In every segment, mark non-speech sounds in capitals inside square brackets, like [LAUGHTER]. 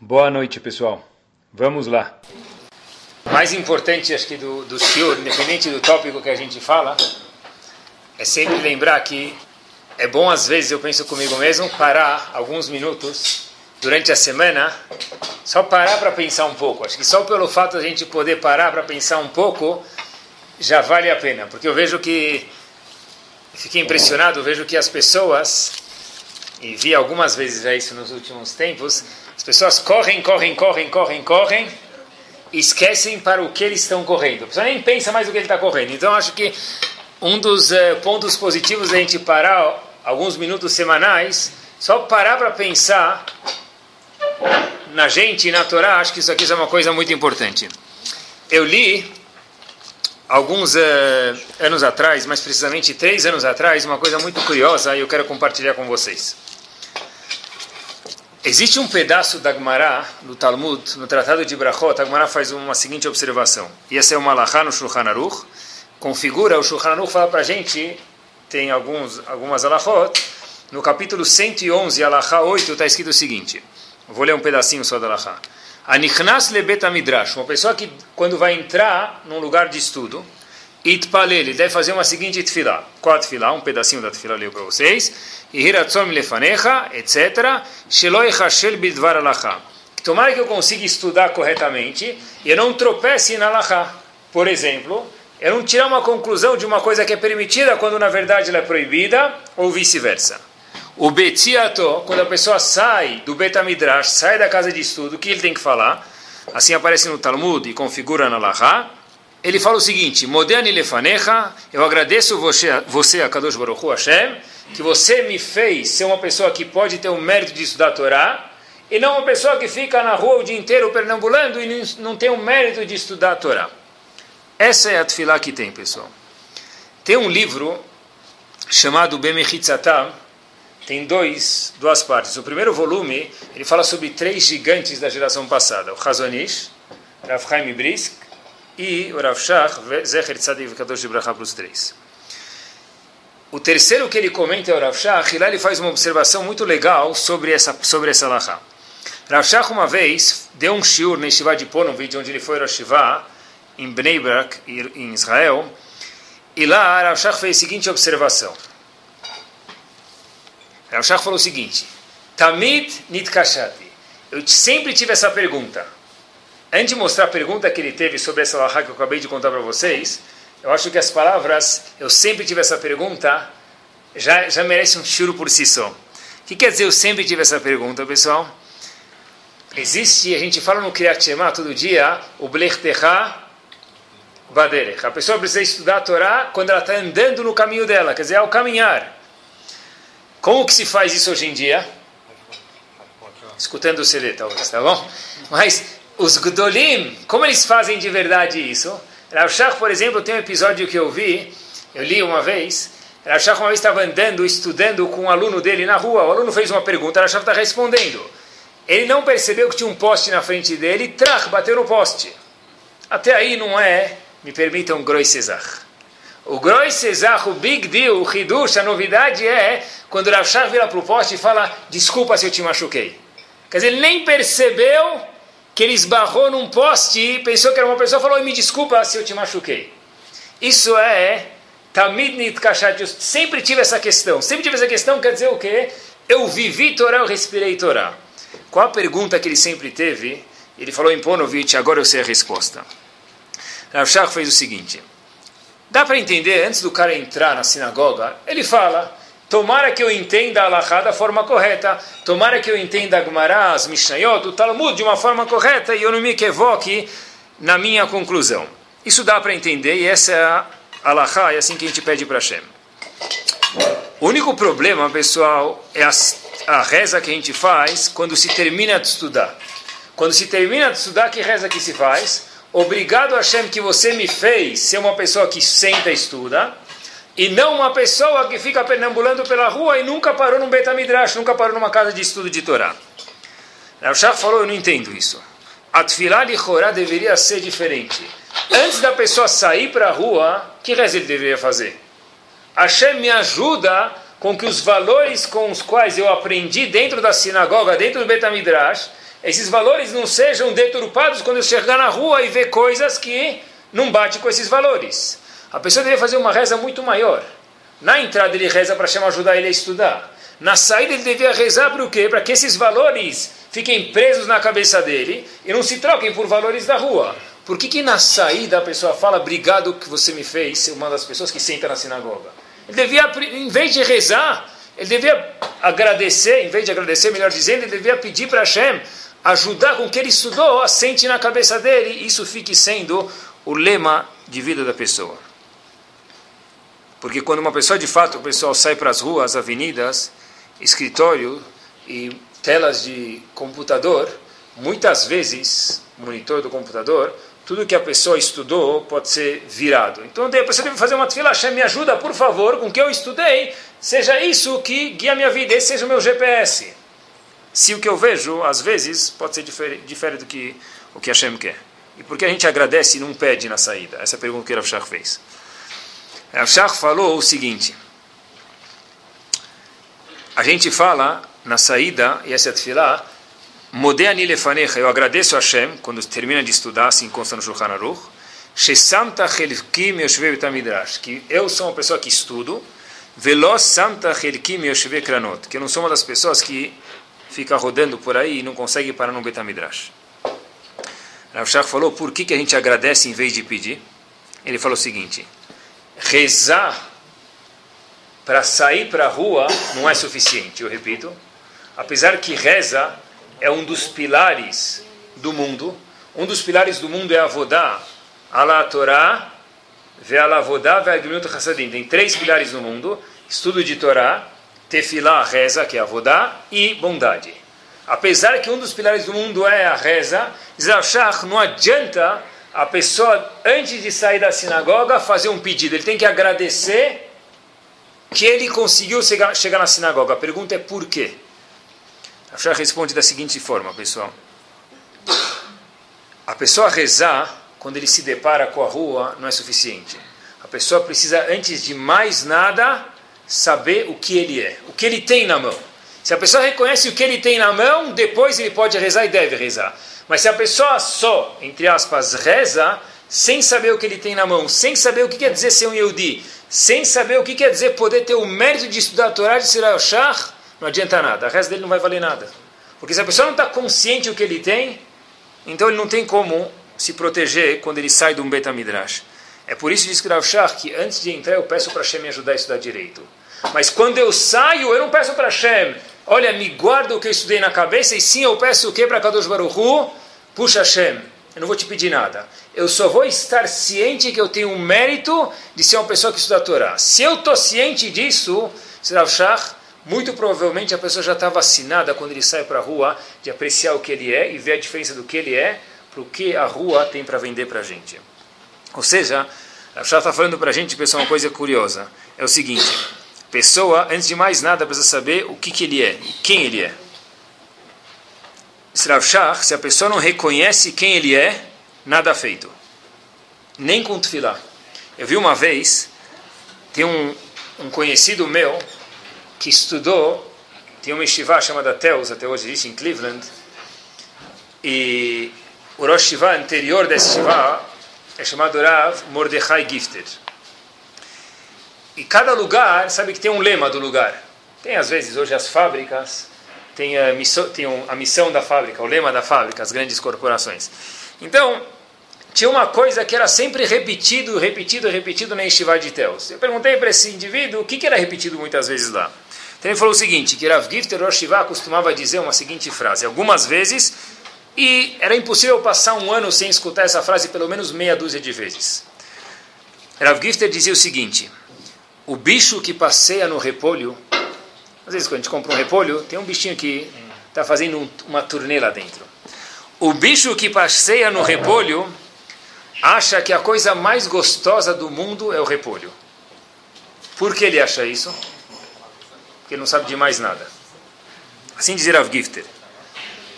Boa noite, pessoal. Vamos lá. Mais importante, acho que, do, do senhor, independente do tópico que a gente fala, é sempre lembrar que é bom, às vezes, eu penso comigo mesmo, parar alguns minutos durante a semana, só parar para pensar um pouco. Acho que só pelo fato de a gente poder parar para pensar um pouco, já vale a pena. Porque eu vejo que, fiquei impressionado, eu vejo que as pessoas, e vi algumas vezes já isso nos últimos tempos, as pessoas correm, correm, correm, correm, correm, esquecem para o que eles estão correndo. A pessoa nem pensa mais o que ele está correndo. Então, acho que um dos uh, pontos positivos da gente parar alguns minutos semanais, só parar para pensar na gente e na Torá, acho que isso aqui é uma coisa muito importante. Eu li alguns uh, anos atrás, mais precisamente três anos atrás, uma coisa muito curiosa e eu quero compartilhar com vocês. Existe um pedaço da Gemara, no Talmud, no Tratado de Brachot, a Gemara faz uma seguinte observação. E essa é uma Lahá no Shulchan Aruch. Configura, o Shulchan Aruch fala para a gente, tem alguns, algumas Alahot, no capítulo 111, Alahá 8, está escrito o seguinte. Vou ler um pedacinho só da Alahá. Anichnas lebet midrash, uma pessoa que quando vai entrar num lugar de estudo, Itpalel, ele deve fazer uma seguinte tefilá. Qual a tefilá? Um pedacinho da tefilá leu para vocês. Ihiratzom lefanecha, etc. Sheloi hashel bidvar alachá. Tomara que eu consiga estudar corretamente e eu não tropece na alachá. Por exemplo, eu não tirar uma conclusão de uma coisa que é permitida quando na verdade ela é proibida, ou vice-versa. O betiato, quando a pessoa sai do betamidrash, sai da casa de estudo, o que ele tem que falar? Assim aparece no Talmud e configura na alachá ele fala o seguinte: Modeni lefanecha, eu agradeço você, você a Kadosh Baruch Hu Hashem, que você me fez ser uma pessoa que pode ter o mérito de estudar a Torá, e não uma pessoa que fica na rua o dia inteiro pernambulando e não tem o mérito de estudar a Torá. Essa é a tefilá que tem, pessoal. Tem um livro chamado Bemechitzatam, tem dois, duas partes. O primeiro volume, ele fala sobre três gigantes da geração passada. O Hazonish, Rav Chaim Brisk e o Rav Shach, Zecher Tzadik Kadosh de Bracha para os três. O terceiro que ele comenta é o Rav Shach, e lá ele faz uma observação muito legal sobre essa, sobre essa Laha. Rav Shach uma vez deu um shiur na Shiva de Ponovitch, onde ele foi a Shiva, em Bnei Brak, em Israel, e lá Rav Shach fez a seguinte observação. Rav Shach falou o seguinte, Tamid nitkashati. Eu sempre tive essa pergunta. Antes de mostrar a pergunta que ele teve sobre essa lahá que eu acabei de contar para vocês, eu acho que as palavras, eu sempre tive essa pergunta, já, já merece um churo por si só. O que quer dizer eu sempre tive essa pergunta, pessoal? Existe, a gente fala no Kriyat Shema todo dia, o Blechtecha Baderech. A pessoa precisa estudar a Torá quando ela está andando no caminho dela, quer dizer, ao caminhar. Como que se faz isso hoje em dia? Escutando o CD, talvez, tá bom? Mas os Gdolim, como eles fazem de verdade isso? Rav Shach, por exemplo, tem um episódio que eu vi, eu li uma vez, Rav Shach uma vez estava andando, estudando com um aluno dele na rua, o aluno fez uma pergunta, Rav Shach está respondendo. Ele não percebeu que tinha um poste na frente dele e trach, bateu no poste. Até aí não é, me permitam, Groi Cesar. O Groi Cesar, o Big Deal, o Hidush, a novidade é quando Rav Shach vira para o poste e fala, desculpa se eu te machuquei. Quer dizer, ele nem percebeu que ele esbarrou num poste e pensou que era uma pessoa falou: Me desculpa se eu te machuquei. Isso é Tamid Nitkashat. Eu sempre tive essa questão. Sempre tive essa questão, quer dizer o quê? Eu vivi Torá, eu respirei Torá. Qual a pergunta que ele sempre teve? Ele falou em Ponovitch, agora eu sei a resposta. Rav fez o seguinte: dá para entender, antes do cara entrar na sinagoga, ele fala. Tomara que eu entenda a Allahá da forma correta. Tomara que eu entenda a Gemara, as Mishnayot, o Talmud de uma forma correta e eu não me equivoque na minha conclusão. Isso dá para entender e essa é a Allahá, é assim que a gente pede para Hashem. O único problema, pessoal, é a, a reza que a gente faz quando se termina de estudar. Quando se termina de estudar, que reza que se faz? Obrigado, Hashem, que você me fez ser uma pessoa que senta e estuda e não uma pessoa que fica perambulando pela rua e nunca parou num Betamidrash, nunca parou numa casa de estudo de Torá. O Shach falou, eu não entendo isso. A Tfilah de Chorá deveria ser diferente. Antes da pessoa sair para a rua, que reza ele deveria fazer? Hashem me ajuda com que os valores com os quais eu aprendi dentro da sinagoga, dentro do Betamidrash, esses valores não sejam deturpados quando eu chegar na rua e ver coisas que não batem com esses valores. A pessoa deve fazer uma reza muito maior. Na entrada ele reza para chamar ajudar ele a estudar. Na saída ele devia rezar para o quê? Para que esses valores fiquem presos na cabeça dele e não se troquem por valores da rua. Por que, que na saída a pessoa fala, obrigado que você me fez ser uma das pessoas que senta na sinagoga? Ele devia, em vez de rezar, ele devia agradecer, em vez de agradecer, melhor dizendo, ele devia pedir para Hashem ajudar com que ele estudou, assente na cabeça dele, isso fique sendo o lema de vida da pessoa. Porque quando uma pessoa de fato, o pessoal sai para as ruas, avenidas, escritório e telas de computador, muitas vezes, monitor do computador, tudo que a pessoa estudou pode ser virado. Então a pessoa deve fazer uma tefila, Hashem, me ajuda, por favor, com o que eu estudei, seja isso que guia minha vida, esse seja o meu GPS. Se o que eu vejo, às vezes, pode ser diferente do que o que Hashem quer. E por que a gente agradece e não pede na saída? Essa é a pergunta que Rav Shach fez. Rav Shach falou o seguinte, a gente fala na saída, e essa é a tefilá, Modeani lefanecha, eu agradeço a Hashem, quando termina de estudar, se encosta no Shulchan Aruch, Shesamta chelkim yoshve betamidrash, que eu sou uma pessoa que estudo, Velos samta chelkim yoshve kranot, que eu não sou uma das pessoas que fica rodando por aí e não consegue parar no Betamidrash. Rav Shach falou, por que, que a gente agradece em vez de pedir? Ele falou o seguinte, rezar para sair para a rua não é suficiente, eu repito, apesar que reza é um dos pilares do mundo. Um dos pilares do mundo é a Vodá, a Torá, Ve'ala Vodá, Ve'agmilut Hassadim. Tem três pilares no mundo: estudo de Torá, Tefilá, reza, que é a Vodá, e bondade. Apesar que um dos pilares do mundo é a reza, Zashach não adianta a pessoa, antes de sair da sinagoga, fazer um pedido. Ele tem que agradecer que ele conseguiu chegar, na sinagoga. A pergunta é por quê? A responde da seguinte forma, pessoal. A pessoa rezar, quando ele se depara com a rua, não é suficiente. A pessoa precisa, antes de mais nada, saber o que ele é, o que ele tem na mão. Se a pessoa reconhece o que ele tem na mão, depois ele pode rezar e deve rezar. Mas se a pessoa só, entre aspas, reza, sem saber o que ele tem na mão, sem saber o que quer dizer ser um Yehudi, sem saber o que quer dizer poder ter o mérito de estudar a Torá de Sirah não adianta nada, a reza dele não vai valer nada. Porque se a pessoa não está consciente do que ele tem, então ele não tem como se proteger quando ele sai de um Betamidrash. É por isso diz Rav que antes de entrar eu peço para Hashem me ajudar a estudar direito. Mas quando eu saio, eu não peço para Hashem, olha, me guarda o que eu estudei na cabeça, e sim eu peço o que para Kadosh Baruch Hu? Puxa Hashem, eu não vou te pedir nada. Eu só vou estar ciente que eu tenho o mérito de ser uma pessoa que estuda a Torá. Se eu estou ciente disso, Rav Shach, muito provavelmente a pessoa já está vacinada quando ele sai para a rua de apreciar o que ele é e ver a diferença do que ele é para o que a rua tem para vender para a gente. Ou seja, Shah está falando para a gente, pessoal, uma coisa curiosa. É o seguinte, pessoa, antes de mais nada, precisa saber o que, que ele é, quem ele é. Se a pessoa não reconhece quem ele é, nada feito. Nem com tefilá. Eu vi uma vez, tem um, um conhecido meu, que estudou, tem uma estivá chamada Teus, até hoje existe em Cleveland, e o Rosh Shiva anterior dessa estivá é chamado Rav Mordechai Gifted. E cada lugar, sabe que tem um lema do lugar. Tem às vezes hoje as fábricas, tem a missão, tem a missão da fábrica, o lema da fábrica, as grandes corporações. Então, tinha uma coisa que era sempre repetido, repetido, repetido na Yeshiva de Teus. Eu perguntei para esse indivíduo o que, que era repetido muitas vezes lá. Então ele falou o seguinte, que Rav Gifter Rosh costumava dizer uma seguinte frase, algumas vezes, e era impossível passar um ano sem escutar essa frase pelo menos meia dúzia de vezes. Rav Gifter dizia o seguinte, o bicho que passeia no repolho, às vezes quando a gente compra um repolho, tem um bichinho que está fazendo uma turnê lá dentro. O bicho que passeia no repolho acha que a coisa mais gostosa do mundo é o repolho. Por que ele acha isso? Porque ele não sabe de mais nada. Assim diz Rav Gifter.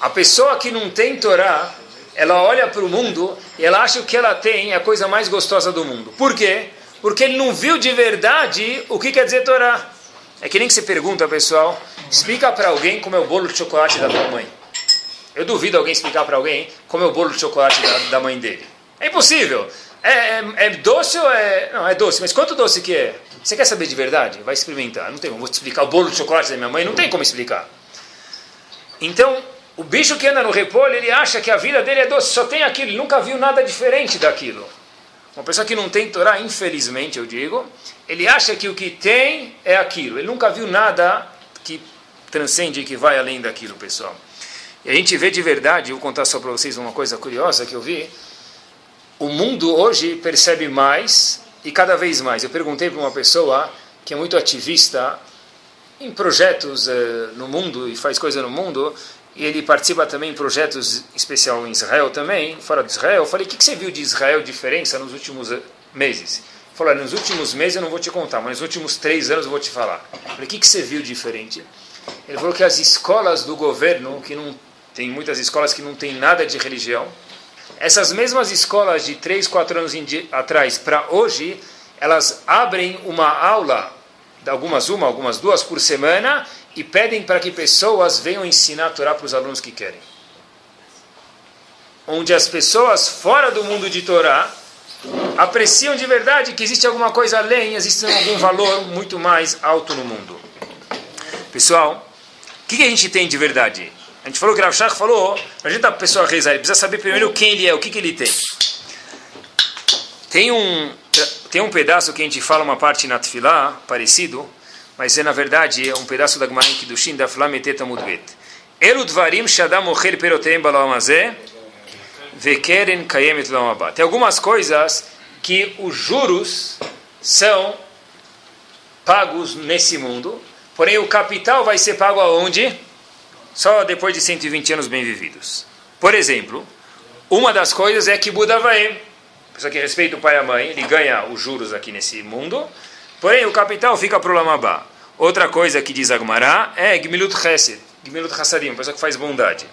A pessoa que não tem Torá, ela olha para o mundo e ela acha que o que ela tem é a coisa mais gostosa do mundo. Por quê? Porque ele não viu de verdade o que quer dizer Torá. É que nem que você pergunta, pessoal, explica para alguém como é o bolo de chocolate da tua mãe. Eu duvido alguém explicar para alguém como é o bolo de chocolate da, da mãe dele. É impossível. É, é, é, doce ou é. Não, é doce, mas quanto doce que é? Você quer saber de verdade? Vai experimentar. Não tem, te explicar o bolo de chocolate da minha mãe, não tem como explicar. Então, o bicho que anda no repolho, ele acha que a vida dele é doce, só tem aquilo, ele nunca viu nada diferente daquilo. Uma pessoa que não tem Torá, infelizmente eu digo, ele acha que o que tem é aquilo. Ele nunca viu nada que transcende, que vai além daquilo, pessoal. E a gente vê de verdade, vou contar só para vocês uma coisa curiosa que eu vi. O mundo hoje percebe mais e cada vez mais. Eu perguntei para uma pessoa que é muito ativista em projetos eh, no mundo e faz coisa no mundo, e ele participa também em projetos especial em Israel também, fora de Israel. Eu falei, o que, que você viu de Israel diferença nos últimos eh, meses? Ele falou, nos últimos meses eu não vou te contar, mas nos últimos três anos eu vou te falar. Eu falei, o que, que você viu diferente? Ele falou que as escolas do governo, que não tem muitas escolas que não tem nada de religião, essas mesmas escolas de três, quatro anos atrás para hoje, elas abrem uma aula, algumas uma, algumas duas por semana, e pedem para que pessoas venham ensinar a Torá para os alunos que querem. Onde as pessoas fora do mundo de Torá apreciam de verdade que existe alguma coisa além, existe algum valor muito mais alto no mundo. Pessoal, o que, que a gente tem de verdade? A gente falou que Rav Shach falou, a gente a pessoa rezar, ele precisa saber primeiro quem ele é, o que, que ele tem. Tem um, tem um pedaço que a gente fala uma parte na Tfilá, parecido, mas é na verdade é um pedaço da Gemara em Kiddushin da Flameteta Mudbet. Elu dvarim shadam ocher perotem balam hazeh vekeren kayemet lamabá. Tem algumas coisas que os juros são pagos nesse mundo, porém o capital vai ser pago aonde? Só depois de 120 anos bem vividos. Por exemplo, uma das coisas é que Buda vai, pessoa que respeita o pai e a mãe, ele ganha os juros aqui nesse mundo, porém o capital fica para o Lamabá. Outra coisa que diz Agmará é Gmilut Chesed, Gmilut Hassadim, pessoa que faz bondade.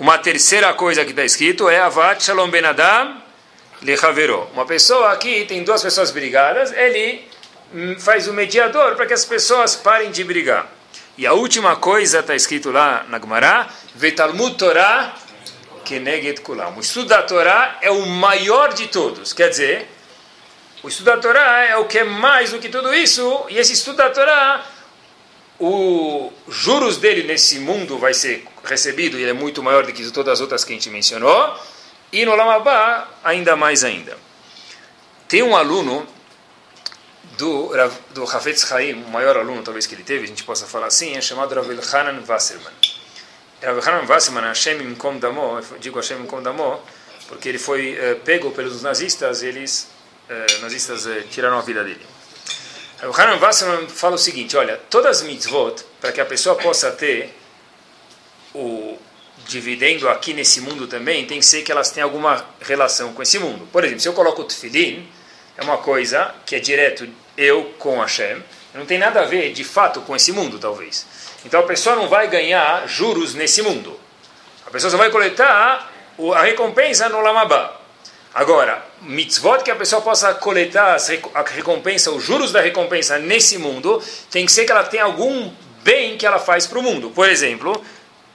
Uma terceira coisa que está escrito é Avat Shalom Ben Adam Lechavero. Uma pessoa aqui, tem duas pessoas brigadas, ele hum, faz o mediador para que as pessoas parem de brigar. E a última coisa está escrito lá na Gemara, Vetalmud Torah Keneget Kulam. O estudo da Torá é o maior de todos. Quer dizer, o estudo da Torá é o que é mais do que tudo isso, e esse estudo da Torá, os juros dele nesse mundo vai ser recebido, e ele é muito maior do que todas as outras que a gente mencionou, e no Lamabá, ainda mais ainda. Tem um aluno do, do Hafetz Haim, o maior aluno talvez que ele teve, a gente possa falar assim, é chamado Rav Hanan Wasserman. Rav Hanan Wasserman, Hashem Imkom Damo, digo Hashem Imkom Damo, porque ele foi eh, pego pelos nazistas, eles eh, nazistas eh, tiraram a vida dele. O Hanan Wasserman fala o seguinte: olha, todas as mitzvot, para que a pessoa possa ter o dividendo aqui nesse mundo também, tem que ser que elas tenham alguma relação com esse mundo. Por exemplo, se eu coloco o tefilin, é uma coisa que é direto eu com Hashem, não tem nada a ver de fato com esse mundo, talvez. Então a pessoa não vai ganhar juros nesse mundo. A pessoa só vai coletar a recompensa no Lamabá. Agora, mitzvot que a pessoa possa coletar a recompensa, os juros da recompensa nesse mundo, tem que ser que ela tenha algum bem que ela faz para o mundo. Por exemplo,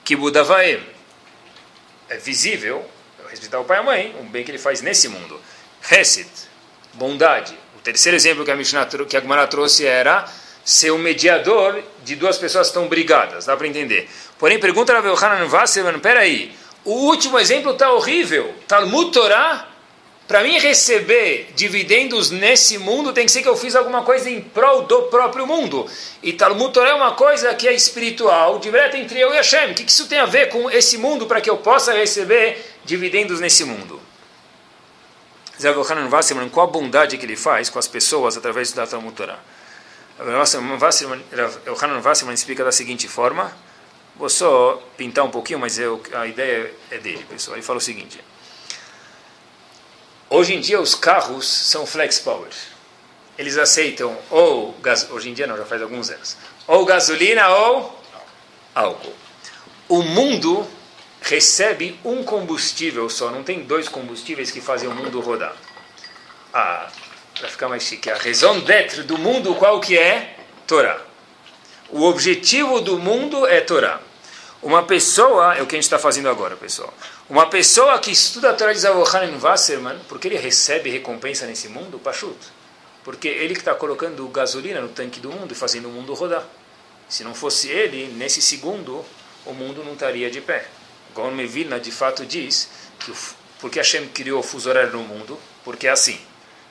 Kibudavaem. É visível, respeitar o pai e a mãe, um bem que ele faz nesse mundo. Hesed, bondade. O terceiro exemplo que a Mishnah, que a Gemara trouxe era ser um mediador de duas pessoas que estão brigadas. Dá para entender. Porém, pergunta a Hanan Vasserman, peraí, o último exemplo está horrível. Talmud Torah para mim receber dividendos nesse mundo, tem que ser que eu fiz alguma coisa em prol do próprio mundo. E Talmud Torah é uma coisa que é espiritual, direto entre eu e Hashem. O que isso tem a ver com esse mundo para que eu possa receber dividendos nesse mundo? Qual a bondade que ele faz com as pessoas através da Talmud Torah? Yohanan Wasserman explica da seguinte forma. Vou só pintar um pouquinho, mas eu, a ideia é dele, pessoal. Ele fala o seguinte. Hoje em dia os carros são flex power. Eles aceitam ou gas, hoje em dia não, já faz alguns anos, ou gasolina ou álcool. O mundo recebe um combustível só, não tem dois combustíveis que fazem o mundo rodar. Ah, para ficar mais chique, a raison d'être do mundo qual que é? Torá. O objetivo do mundo é Torá. Uma pessoa, é o que a gente está fazendo agora, pessoal. Uma pessoa que estuda a Torá de Zavohanen Wasserman, porque ele recebe recompensa nesse mundo, Pachut. Porque ele que está colocando gasolina no tanque do mundo e fazendo o mundo rodar. Se não fosse ele, nesse segundo, o mundo não estaria de pé. Gon Mevilna de fato diz que porque Hashem criou o fuso horário no mundo, porque é assim.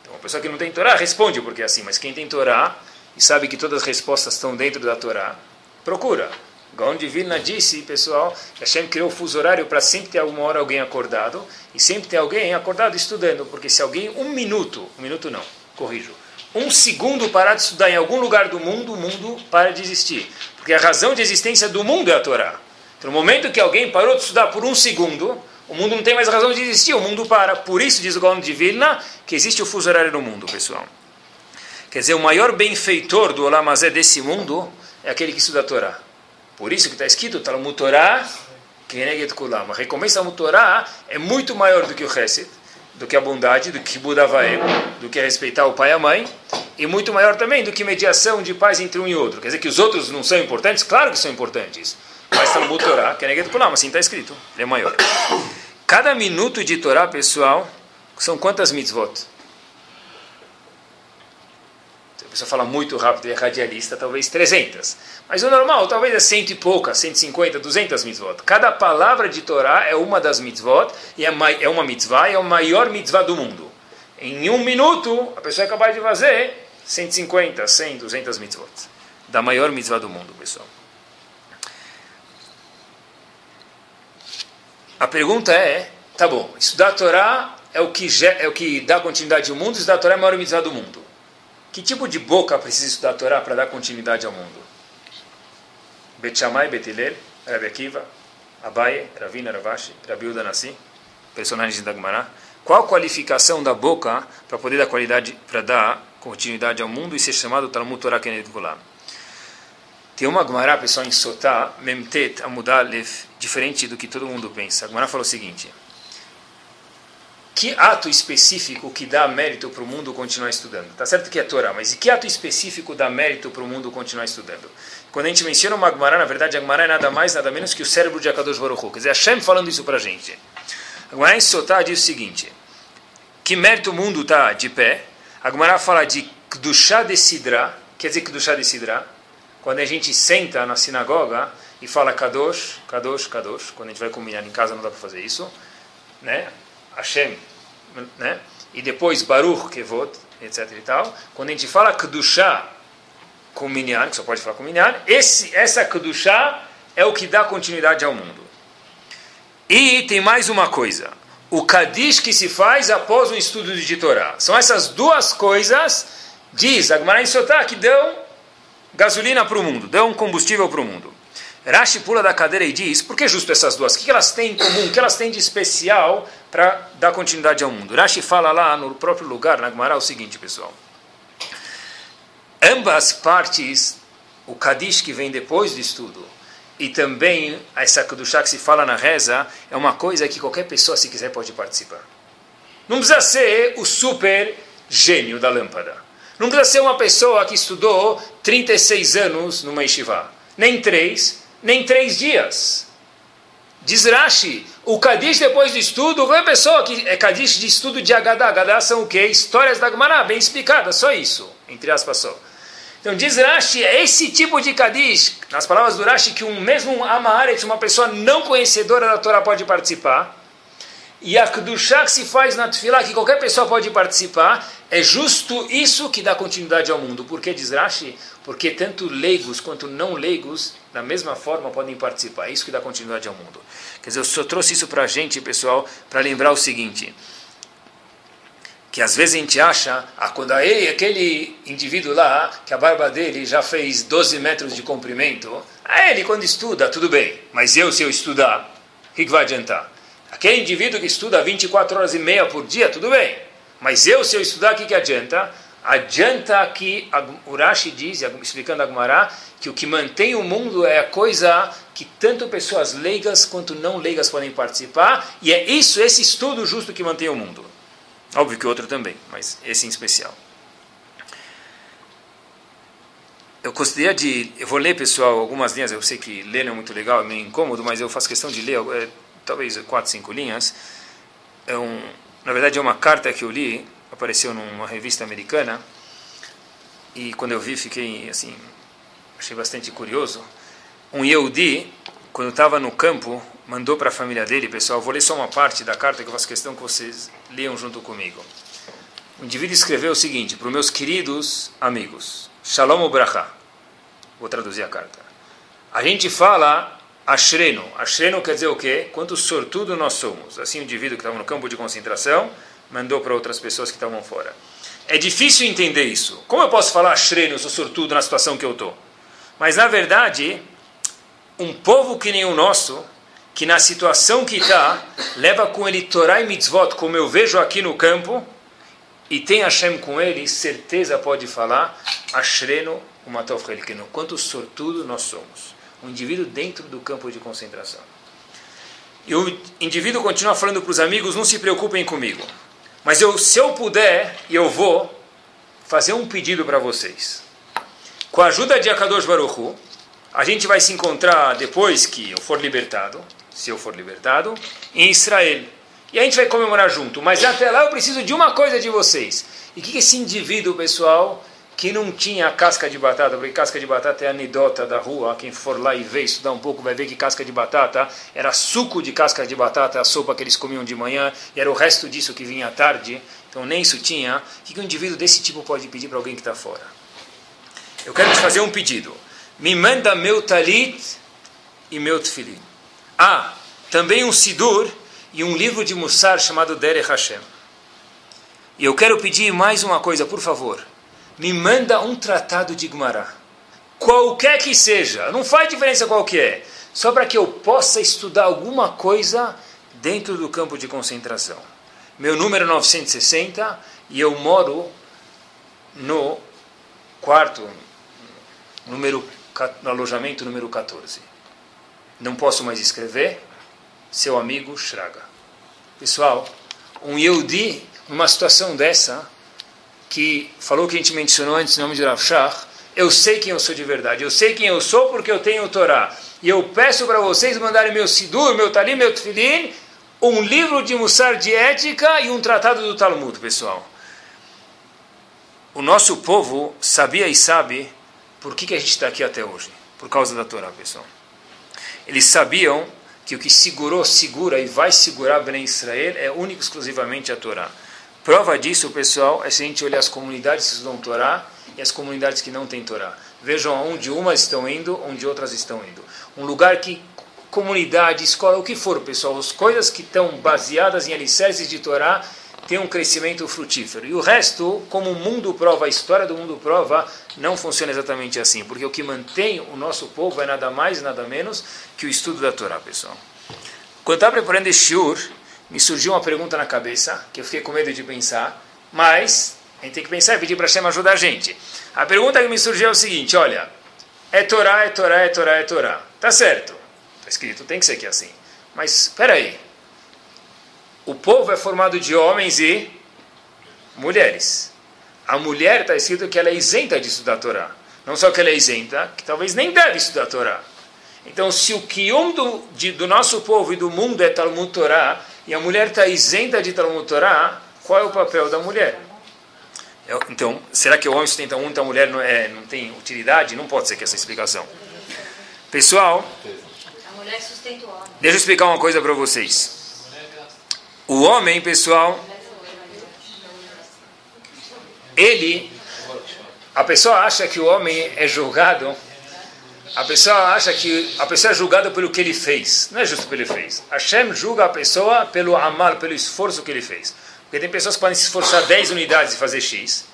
Então, uma pessoa que não tem Torá responde porque é assim, mas quem tem Torá e sabe que todas as respostas estão dentro da Torá, procura. Gaon de Vilna disse, pessoal, que Hashem criou o fuso horário para sempre ter alguma hora alguém acordado e sempre ter alguém acordado estudando, porque se alguém, um minuto, um minuto não, corrijo, um segundo parar de estudar em algum lugar do mundo, o mundo para de existir. Porque a razão de existência do mundo é a Torá. Então, no momento que alguém parou de estudar por um segundo, o mundo não tem mais razão de existir, o mundo para. Por isso, diz o Gaon de Vilna, que existe o fuso horário no mundo, pessoal. Quer dizer, o maior benfeitor do Olamazé desse mundo é aquele que estuda a Torá. Por isso que está escrito, Talmud Torá, Keneget Kulam. A recompensa do Torá é muito maior do que o Chesed, do que a bondade, do que Budavaem, do que respeitar o pai e a mãe, e muito maior também do que mediação de paz entre um e outro. Quer dizer que os outros não são importantes? Claro que são importantes. Mas Talmud Torá, Keneget Kulam, assim está escrito, ele é maior. Cada minuto de Torá, pessoal, são quantas mitzvot? a pessoa fala muito rápido e é radialista, talvez 300. Mas o normal, talvez é cento e poucas, 150, 200 mitzvot. Cada palavra de Torá é uma das mitzvot, e é, é uma mitzvah, e é o maior mitzvah do mundo. Em um minuto, a pessoa é capaz de fazer 150, 100, 200 mitzvot. Da maior mitzvah do mundo, pessoal. A pergunta é, tá bom, estudar a Torá é o que, é o que dá continuidade ao mundo, estudar a Torá é a maior mitzvah do mundo. Que tipo de boca precisa estudar a Torá para dar continuidade ao mundo? Bet Shammai, Bet Hillel, Rabi Akiva, Abaye, Ravina, Ravashi, Rabiuda Nassi, personagens da Gemara. Qual a qualificação da boca para poder dar qualidade, para dar continuidade ao mundo e ser chamado Talmud Torah Kenet Gulam? Tem uma Gemara, pessoal, em Sotá, Memtet, Amudalev, diferente do que todo mundo pensa. A Gemara falou o seguinte que ato específico que dá mérito para o mundo continuar estudando? Tá certo que é Torá, mas e que ato específico dá mérito para o mundo continuar estudando? Quando a gente menciona uma Agmará, na verdade, a é nada mais, nada menos que o cérebro de Akadosh Baruch Hu. Quer dizer, Hashem falando isso para a gente. Agmará em Sotá diz o seguinte, que mérito o mundo está de pé. Agmará fala de Kdushá de Sidra, quer dizer Kdushá de Sidra, quando a gente senta na sinagoga e fala Kadosh, Kadosh, Kadosh, quando a gente vai combinar em casa não dá para fazer isso, né? Hashem, né? e depois Baruch Kevod, etc. e tal, quando a gente fala Kedushá com Minyan, que só pode falar com Minyan, esse, essa Kedushá é o que dá continuidade ao mundo. E tem mais uma coisa. O Kadish que se faz após o estudo de Torá. São essas duas coisas, diz Agmaray Sotá, que dão gasolina para o mundo, dão combustível para o mundo. Rashi pula da cadeira e diz, por que justo essas duas? O que elas têm em comum? O que elas têm de especial para dar continuidade ao mundo? Rashi fala lá no próprio lugar, na Gemara, o seguinte, pessoal. Ambas partes, o Kadish que vem depois do estudo, e também essa Kedushá que se fala na reza, é uma coisa que qualquer pessoa, se quiser, pode participar. Não precisa ser o super gênio da lâmpada. Não precisa ser uma pessoa que estudou 36 anos numa yeshiva. Nem três, nem três dias. Diz Rashi, o Kadish depois do estudo, qualquer pessoa que é Kadish de estudo de Agadá, Agadá são o quê? Histórias da Gemara, bem explicadas, só isso, entre aspas só. Então diz Rashi, é esse tipo de Kadish, nas palavras do Rashi, que um mesmo Amaharet, uma pessoa não conhecedora da Torá pode participar, e a Kedushá que se faz na Tufilá, que qualquer pessoa pode participar, é justo isso que dá continuidade ao mundo. Por que diz Rashi? Porque tanto leigos quanto não leigos, da mesma forma, podem participar. É isso que dá continuidade ao mundo. Quer dizer, eu só trouxe isso para a gente, pessoal, para lembrar o seguinte que às vezes a gente acha, ah, quando aí aquele indivíduo lá, que a barba dele já fez 12 metros de comprimento, ah, ele quando estuda, tudo bem, mas eu se eu estudar, o que, que vai adiantar? Aquele indivíduo que estuda 24 horas e meia por dia, tudo bem. Mas eu, se eu estudar, o que, que adianta? Adianta que Urashi diz, explicando a Gemara, que o que mantém o mundo é a coisa que tanto pessoas leigas quanto não leigas podem participar, e é isso, esse estudo justo que mantém o mundo. Óbvio que outro também, mas esse em especial. eu gostaria de. Eu vou ler, pessoal, algumas linhas. Eu sei que ler não é muito legal, é meio incômodo, mas eu faço questão de ler, é, talvez quatro, cinco linhas. É um, na verdade, é uma carta que eu li, apareceu numa revista americana. E quando eu vi, fiquei assim. Achei bastante curioso. Um Yehudi, quando estava no campo, mandou para a família dele, pessoal. Vou ler só uma parte da carta que eu faço questão que vocês leiam junto comigo. O indivíduo escreveu o seguinte: para os meus queridos amigos, Shalom Ubracha. Vou traduzir a carta. A gente fala Ashreno. Ashreno quer dizer o quê? Quanto sortudo nós somos. Assim, o indivíduo que estava no campo de concentração mandou para outras pessoas que estavam fora. É difícil entender isso. Como eu posso falar Ashreno, eu sou sortudo na situação que eu estou? Mas, na verdade, um povo que nem o nosso, que na situação que está, leva com ele Torah e mitzvot, como eu vejo aqui no campo, e tem Hashem com ele, certeza pode falar, Ashreno umatov helkeno, quanto sortudo nós somos. Um indivíduo dentro do campo de concentração. E o indivíduo continua falando para os amigos, não se preocupem comigo. Mas eu, se eu puder, eu vou fazer um pedido para vocês. Com a ajuda de Akadosh Baruchu, a gente vai se encontrar depois que eu for libertado, se eu for libertado, em Israel. E a gente vai comemorar junto. Mas até lá eu preciso de uma coisa de vocês. E o que, esse indivíduo, pessoal, que não tinha casca de batata, porque casca de batata é anedota da rua, quem for lá e ver, estudar um pouco, vai ver que casca de batata era suco de casca de batata, a sopa que eles comiam de manhã, e era o resto disso que vinha à tarde, então nem isso tinha. O que, um indivíduo desse tipo pode pedir para alguém que está fora? Eu quero te fazer um pedido. Me manda meu talit e meu tefilim. Ah, também um sidur e um livro de Mussar chamado Derech Hashem. E eu quero pedir mais uma coisa, por favor. Me manda um tratado de Gemara. Qualquer que seja, não faz diferença qual que é. Só para que eu possa estudar alguma coisa dentro do campo de concentração. Meu número é 960 e eu moro no quarto, número, no alojamento número 14. Não posso mais escrever, seu amigo Shraga. Pessoal, um Yehudi, numa situação dessa, que falou que a gente mencionou antes o nome de Rav Shach, eu sei quem eu sou de verdade, eu sei quem eu sou porque eu tenho o Torá. E eu peço para vocês mandarem meu Sidur, meu Talim, meu Tfilin, um livro de Mussar de ética e um tratado do Talmud, pessoal. O nosso povo sabia e sabe por que, que a gente está aqui até hoje. Por causa da Torá, pessoal. Eles sabiam que o que segurou, segura e vai segurar Ben Israel é único exclusivamente a Torá. Prova disso, pessoal, é se a gente olhar as comunidades que estudam Torá e as comunidades que não têm Torá. Vejam onde umas estão indo, onde outras estão indo. Um lugar que comunidade, escola, o que for, pessoal, as coisas que estão baseadas em alicerces de Torá tem um crescimento frutífero. E o resto, como o mundo prova, a história do mundo prova, não funciona exatamente assim. Porque o que mantém o nosso povo é nada mais, nada menos que o estudo da Torá, pessoal. Quando estava preparando este shiur, me surgiu uma pergunta na cabeça, que eu fiquei com medo de pensar, mas a gente tem que pensar e pedir para Hashem ajudar a gente. A pergunta que me surgiu é o seguinte, olha, é Torá, é Torá, é Torá, é Torá. Tá certo, está escrito, tem que ser que é assim. Mas, espera aí, o povo é formado de homens e mulheres. A mulher está escrito que ela é isenta de estudar a Torá. Não só que ela é isenta, que talvez nem deve estudar a Torá. Então, se o quium do, de, do nosso povo e do mundo é Talmud Torá, e a mulher está isenta de Talmud Torá, qual é o papel da mulher? Então, será que o homem sustenta um, então a mulher não, é, não tem utilidade? Não pode ser que essa explicação. Pessoal, deixa eu explicar uma coisa para vocês. O homem, pessoal, ele, a pessoa acha que o homem é julgado, a pessoa acha que a pessoa é julgada pelo que ele fez. Não é justo pelo que ele fez. Hashem julga a pessoa pelo amar, pelo esforço que ele fez. Porque tem pessoas que podem se esforçar 10 unidades de fazer X.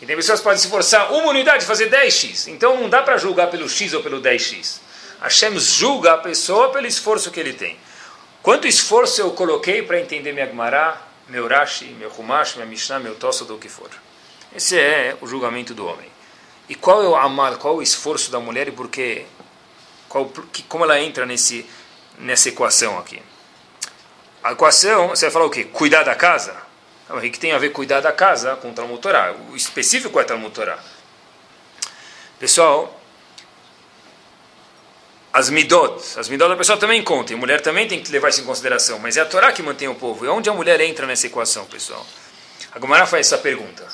E tem pessoas que podem se esforçar uma unidade de fazer 10x. Então não dá para julgar pelo X ou pelo 10x. Hashem julga a pessoa pelo esforço que ele tem. Quanto esforço eu coloquei para entender minha Gemara, meu Rashi, meu Humash, minha Mishnah, meu Tosso, o que for. Esse é o julgamento do homem. E qual é o amal, qual é o esforço da mulher e por quê? Qual, que, como ela entra nesse, nessa equação aqui? A equação, você vai falar o quê? Cuidar da casa? O que tem a ver cuidar da casa com o Talmud Torah? O específico é Talmud Torah. Pessoal, as midot. As midot a pessoa também conta, e a mulher também tem que levar isso em consideração, mas é a Torá que mantém o povo. E onde a mulher entra nessa equação, pessoal? A Gomara faz essa pergunta.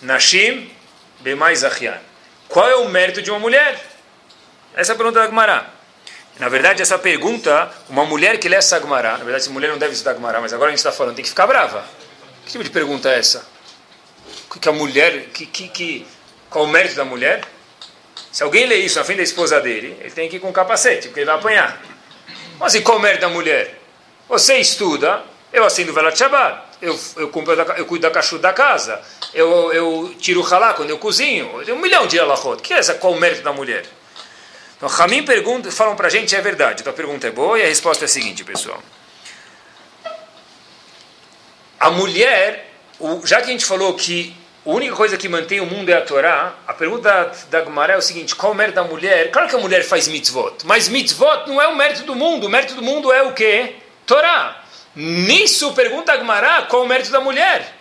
Nashim bemais achian. Qual é o mérito de uma mulher? Essa é a pergunta da Gomara. Na verdade, essa pergunta, uma mulher que lê essa Gomara, na verdade, essa mulher não deve estudar Gomara, mas agora a gente está falando, tem que ficar brava. Que tipo de pergunta é essa? Que a mulher, que, que, que, qual o mérito da mulher? Se alguém lê isso na frente da esposa dele, ele tem que ir com capacete, porque ele vai apanhar. Mas e qual o mérito da mulher? Você estuda, eu acendo vela de Shabbat, eu, eu, cumpro eu cuido da cachorro da casa, eu, eu tiro o halá quando eu cozinho, um milhão de alahot. Que é essa, qual o mérito da mulher? Então, Ramim pergunta, falam para a gente, é verdade. Então a pergunta é boa e a resposta é a seguinte, pessoal. A mulher, já que a gente falou que a única coisa que mantém o mundo é a Torá, a pergunta da Gemara é o seguinte, qual o mérito da mulher? Claro que a mulher faz mitzvot, mas mitzvot não é o mérito do mundo, o mérito do mundo é o quê? Torá. Nisso pergunta a Gemara qual o mérito da mulher.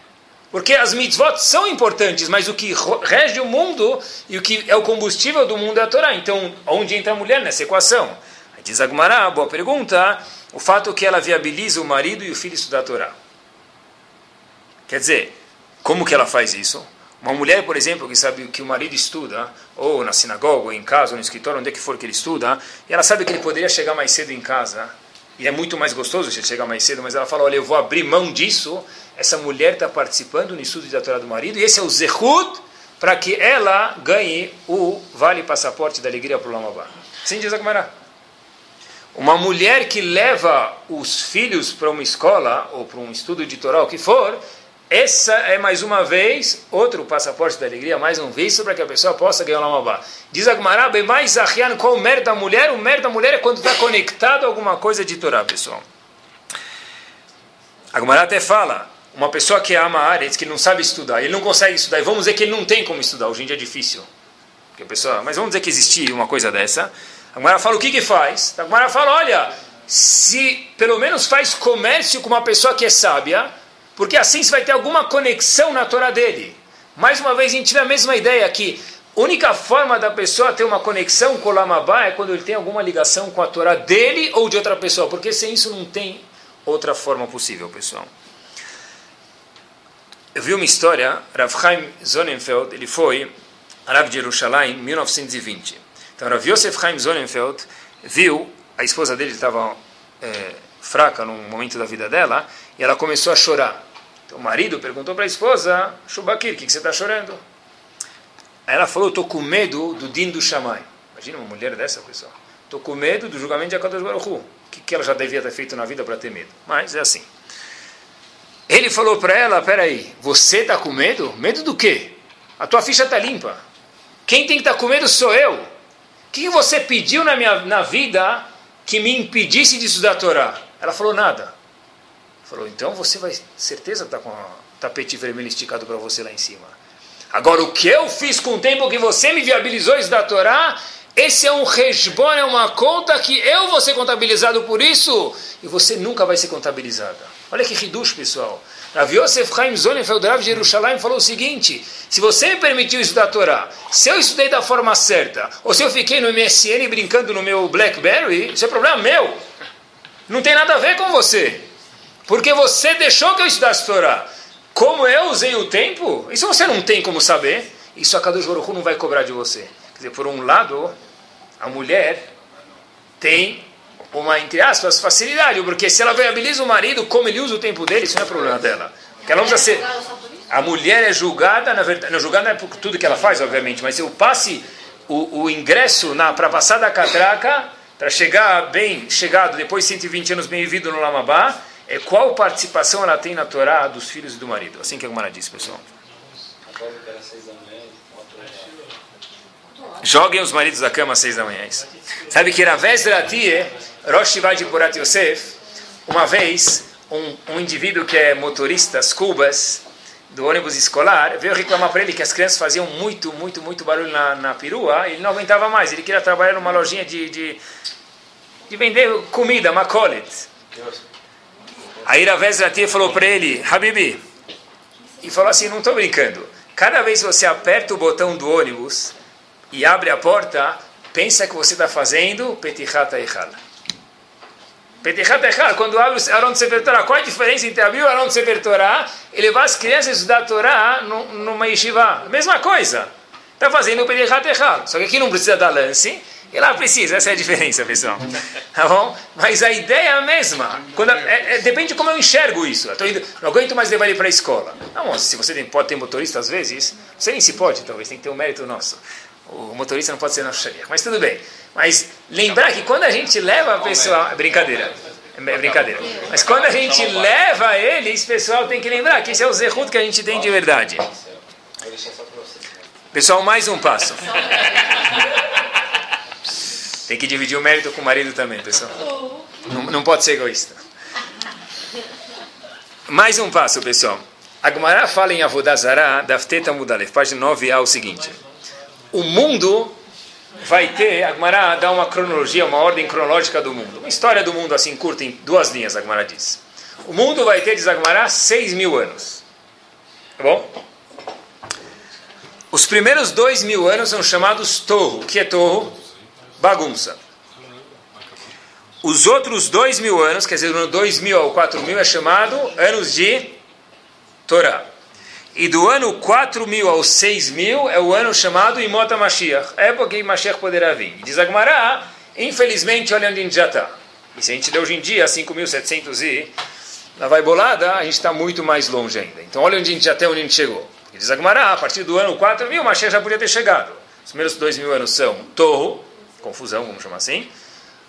Porque as mitzvot são importantes, mas o que rege o mundo e o que é o combustível do mundo é a Torá. Então, onde entra a mulher nessa equação? Diz a Gemara, boa pergunta, o fato que ela viabiliza o marido e o filho estudar a Torá. Quer dizer, como que ela faz isso? Uma mulher, por exemplo, que sabe que o marido estuda, ou na sinagoga, ou em casa, ou no escritório, onde é que for que ele estuda, e ela sabe que ele poderia chegar mais cedo em casa, e é muito mais gostoso ele chegar mais cedo, mas ela fala, olha, eu vou abrir mão disso, essa mulher está participando no estudo da Torá do marido, e esse é o zehut para que ela ganhe o vale passaporte da alegria para o Lamabá. Assim diz a Gemara. Uma mulher que leva os filhos para uma escola, ou para um estudo Torá, o que for, essa é mais uma vez outro passaporte da alegria, mais um visto para que a pessoa possa ganhar uma Lamabá. Diz a Gemara, bem mais Achian, qual o mérito da mulher? O mérito da mulher é quando está conectado a alguma coisa de Torá, pessoal. A Gemara até fala, uma pessoa que ama a área, diz que não sabe estudar, ele não consegue estudar, e vamos dizer que ele não tem como estudar, hoje em dia é difícil. Porque a pessoa, mas vamos dizer que existia uma coisa dessa. A Gemara fala, o que que faz? A Gemara fala, olha, se pelo menos faz comércio com uma pessoa que é sábia, porque assim você vai ter alguma conexão na Torá dele. Mais uma vez, a gente tiver a mesma ideia que única forma da pessoa ter uma conexão com o Lamabá é quando ele tem alguma ligação com a Torá dele ou de outra pessoa, porque sem isso não tem outra forma possível, pessoal. Eu vi uma história, Rav Chaim Sonnenfeld, ele foi Rav de Jerusalém em 1920. Então, Rav Yosef Chaim Sonnenfeld viu, a esposa dele estava é, fraca num momento da vida dela, e ela começou a chorar. Então o marido perguntou para a esposa, Shubakir, o que, que você está chorando? Ela falou, estou com medo do din do Shammai. Imagina uma mulher dessa, pessoal. Estou com medo do julgamento de Akadosh Baruch. O que, que ela já devia ter feito na vida para ter medo? Mas é assim. Ele falou para ela, peraí, você está com medo? Medo do quê? A tua ficha está limpa. Quem tem que estar tá com medo sou eu. O que você pediu na minha na vida que me impedisse de estudar a Torá? Ela falou nada. Falou, então você vai, certeza está com o tapete vermelho esticado para você lá em cima. Agora, o que eu fiz com o tempo que você me viabilizou isso da Torá, esse é um resbon, é uma conta que eu vou ser contabilizado por isso e você nunca vai ser contabilizada. Olha que riducho, pessoal. Rav Yosef Chaim Zonenfeld Rav de Jerusalém falou o seguinte, se você me permitiu estudar a Torá, se eu estudei da forma certa, ou se eu fiquei no MSN brincando no meu Blackberry, isso é problema meu. Não tem nada a ver com você. Porque você deixou que eu estudasse Torá. Como eu usei o tempo, isso você não tem como saber. Isso a Kadosh Baruch não vai cobrar de você. Quer dizer, por um lado, a mulher tem uma, entre aspas, facilidade, porque se ela viabiliza o marido, como ele usa o tempo dele, isso não é problema dela. Porque ela não ser... A mulher é julgada, na verdade, não julgada não é por tudo que ela faz, obviamente, mas o passe, o, o ingresso para passar da catraca, para chegar bem chegado, depois de 120 anos bem vivido no Lamabá, qual participação ela tem na Torá dos filhos e do marido. Assim que a Gumara diz, pessoal. Joguem os maridos da cama às seis da manhã. Sabe que na véspera de Rosh de Porat Yosef, uma vez, um, um indivíduo que é motorista, as cubas, do ônibus escolar, veio reclamar para ele que as crianças faziam muito, muito, muito barulho na, na perua, ele não aguentava mais, ele queria trabalhar numa lojinha de, de, de vender comida, macolet. Aí Ravez Ratia falou para ele, Habibi, e falou assim, não estou brincando, cada vez que você aperta o botão do ônibus e abre a porta, pensa que você está fazendo Petichat Eichal. Petichat Eichal, quando abre o Aron Sefer Torah, qual a diferença entre abrir o Aron Sefer Torah e levar as crianças a estudar a Torá numa yeshiva? Mesma coisa. Está fazendo o Petichat Eichal. Só que aqui não precisa dar lance, e lá precisa, essa é a diferença, pessoal. Tá bom? Mas a ideia é a mesma. Quando, é, é, depende de como eu enxergo isso. Eu indo, não aguento mais levar ele para a escola. Não, se você tem, pode ter motorista às vezes, você nem se pode, talvez, tem que ter um mérito nosso. O motorista não pode ser nosso sharia, mas tudo bem. Mas lembrar que quando a gente leva a pessoa. É brincadeira. É brincadeira. Mas quando a gente leva eles, pessoal, tem que lembrar que esse é o zerut que a gente tem de verdade. Pessoal, mais um passo. [LAUGHS] Tem que dividir o mérito com o marido também, pessoal. Não, não pode ser egoísta. Mais um passo, pessoal. A Gemara fala em Avodazara, Dafteta Mudalef, página 9a, o seguinte. O mundo vai ter, a Gemara dá uma cronologia, uma ordem cronológica do mundo. Uma história do mundo assim curta, em duas linhas, a Gemara diz. O mundo vai ter, diz a Gemara, 6 mil anos. Tá bom? Os primeiros dois mil anos são chamados Torro. O que é Torro? Bagunça. Os outros dois mil anos, quer dizer, do ano 2000 ao 4000 é chamado anos de Torá. E do ano 4000 ao 6000 é o ano chamado Imota Mashiach, época que Mashiach poderá vir. E diz Agmará, infelizmente, olha onde a gente já está. E se a gente lê hoje em dia, 5700 e lá vai bolada, a gente está muito mais longe ainda. Então olha onde a gente já está, onde a gente chegou. E diz Agmará, a partir do ano 4000, Mashiach já podia ter chegado. Os primeiros dois mil anos são Torro, confusão, vamos chamar assim,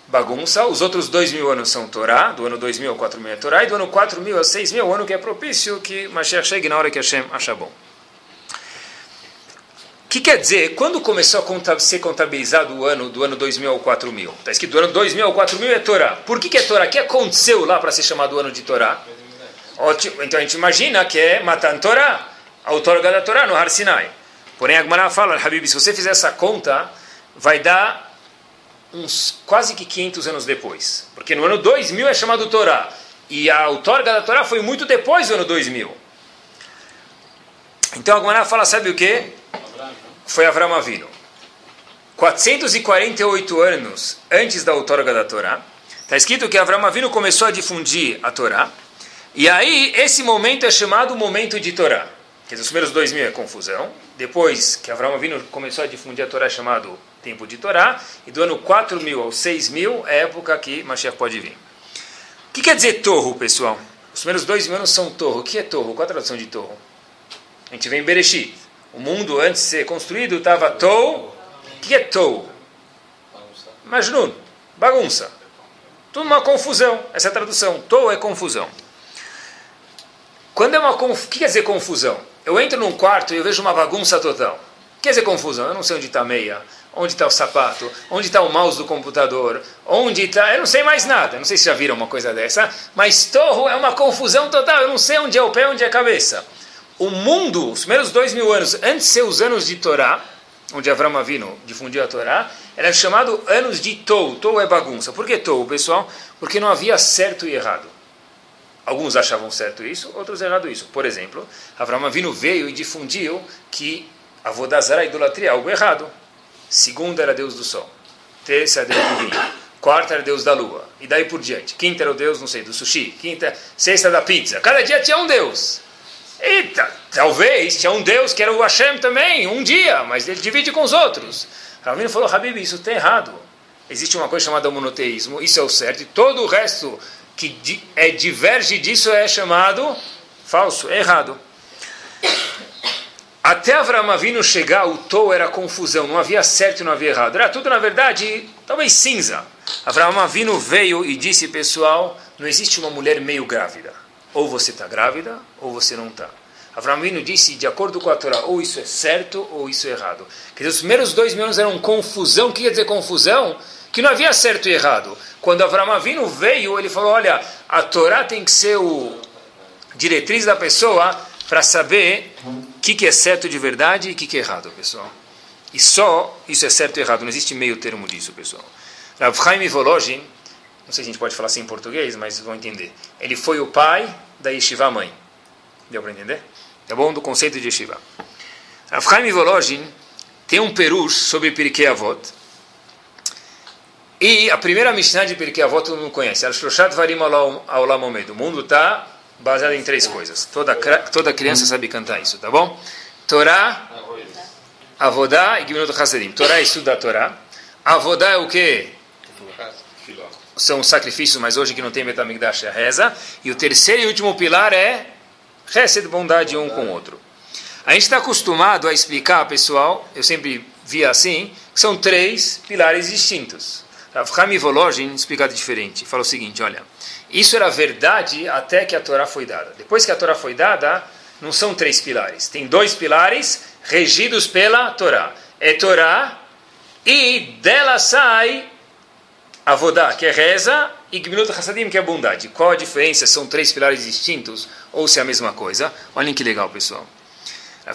bagunça. Os outros dois mil anos são Torá, do ano 2000 ao 4000 é Torá, e do ano 4000 ao 6000 é o ano que é propício que Mashiach chegue na hora que Hashem acha bom. O que quer dizer, quando começou a ser contabilizado o ano do ano 2000 ao 4000? Está escrito do ano 2000 ao 4000 é Torá. Por que, que é Torá? O que aconteceu lá para ser chamado ano de Torá? Então a gente imagina que é Matan Torá, a da Torá no Har Sinai. Porém, a Gemara fala, Habib, se você fizer essa conta, vai dar uns quase que 500 anos depois. Porque no ano 2000 é chamado Torá. E a outorga da Torá foi muito depois do ano 2000. Então a fala, sabe o que? Foi Avram Avino. 448 anos antes da outorga da Torá, está escrito que Avram Avino começou a difundir a Torá. E aí, esse momento é chamado momento de Torá. Quer dizer, os primeiros dois mil é confusão. Depois que Avram Avino começou a difundir a Torá, é chamado tempo de Torá, e do ano 4 mil ao 6 mil é a época que Mashiach pode vir. O que quer dizer torro, pessoal? Os primeiros dois mil anos são torro. O que é torro? Qual a tradução de torro? A gente vem em Bereshit. O mundo, antes de ser construído, estava tou. O que é tou? Majnun. Bagunça. Tudo uma confusão. Essa é a tradução. Tou é confusão. Quando é uma conf... O que quer dizer confusão? Eu entro num quarto e eu vejo uma bagunça total. O que quer dizer confusão? Eu não sei onde está a meia, Onde está o sapato? Onde está o mouse do computador? Onde está. Eu não sei mais nada. Não sei se já viram uma coisa dessa. Mas torro é uma confusão total. Eu não sei onde é o pé, onde é a cabeça. O mundo, os primeiros dois mil anos, antes de ser os anos de Torá, onde Avram Avino difundiu a Torá, era chamado anos de Tou. Tou é bagunça. Por que Tou, pessoal? Porque não havia certo e errado. Alguns achavam certo isso, outros errado isso. Por exemplo, Avram Avino veio e difundiu que a Vodazara, a idolatria, é algo errado. Segunda era Deus do Sol. Terça era Deus do vinho. Quarta era Deus da Lua. E daí por diante. Quinta era o Deus, não sei, do sushi. Quinta, sexta da pizza. Cada dia tinha um Deus. Eita, talvez tinha um Deus que era o Hashem também, um dia, mas ele divide com os outros. Ravino falou, Habib, isso está errado. Existe uma coisa chamada monoteísmo, isso é o certo, e todo o resto que é, diverge disso é chamado falso, é errado. Até Avram Avinu chegar, o Tou era confusão, não havia certo e não havia errado. Era tudo, na verdade, talvez cinza. Avram Avinu veio e disse, pessoal, não existe uma mulher meio grávida. Ou você está grávida, ou você não está. Avram Avinu disse, de acordo com a Torá, ou isso é certo, ou isso é errado. Quer dizer, os primeiros dois mil anos eram confusão. O que quer dizer confusão? Que não havia certo e errado. Quando Avram Avinu veio, ele falou, olha, a Torá tem que ser o diretriz da pessoa para saber que, que é certo de verdade e o que, que é errado, pessoal. E só isso é certo e errado, não existe meio termo disso, pessoal. Rav Chaim Volozhin, não sei se a gente pode falar assim em português, mas vão entender. Ele foi o pai da Yeshiva mãe. Deu para entender? Tá bom? Do conceito de Yeshiva. Rav Chaim Volozhin tem um perush sobre Pirkei Avot, E a primeira Mishnah de Pirkei Avot todo mundo conhece. Al-Shoshat Varim. O mundo está baseado em três coisas. Toda, toda criança sabe cantar isso, tá bom? Torá, Avodá e Gimnot Hasadim. Torá estuda a Torá. Avodá é o quê? São os sacrifícios, mas hoje que não tem Betamigdash é a reza. E o terceiro e último pilar é Hesed, bondade um com o outro. A gente está acostumado a explicar, pessoal, eu sempre via assim, que são três pilares distintos. Rav Chaim Volozhin explica diferente. Fala o seguinte, olha, isso era verdade até que a Torá foi dada. Depois que a Torá foi dada, não são três pilares. Tem dois pilares regidos pela Torá. É Torá e dela sai Avodá, que é reza, e Gminut Hassadim, que é bondade. Qual a diferença? São três pilares distintos ou se é a mesma coisa? Olhem que legal, pessoal.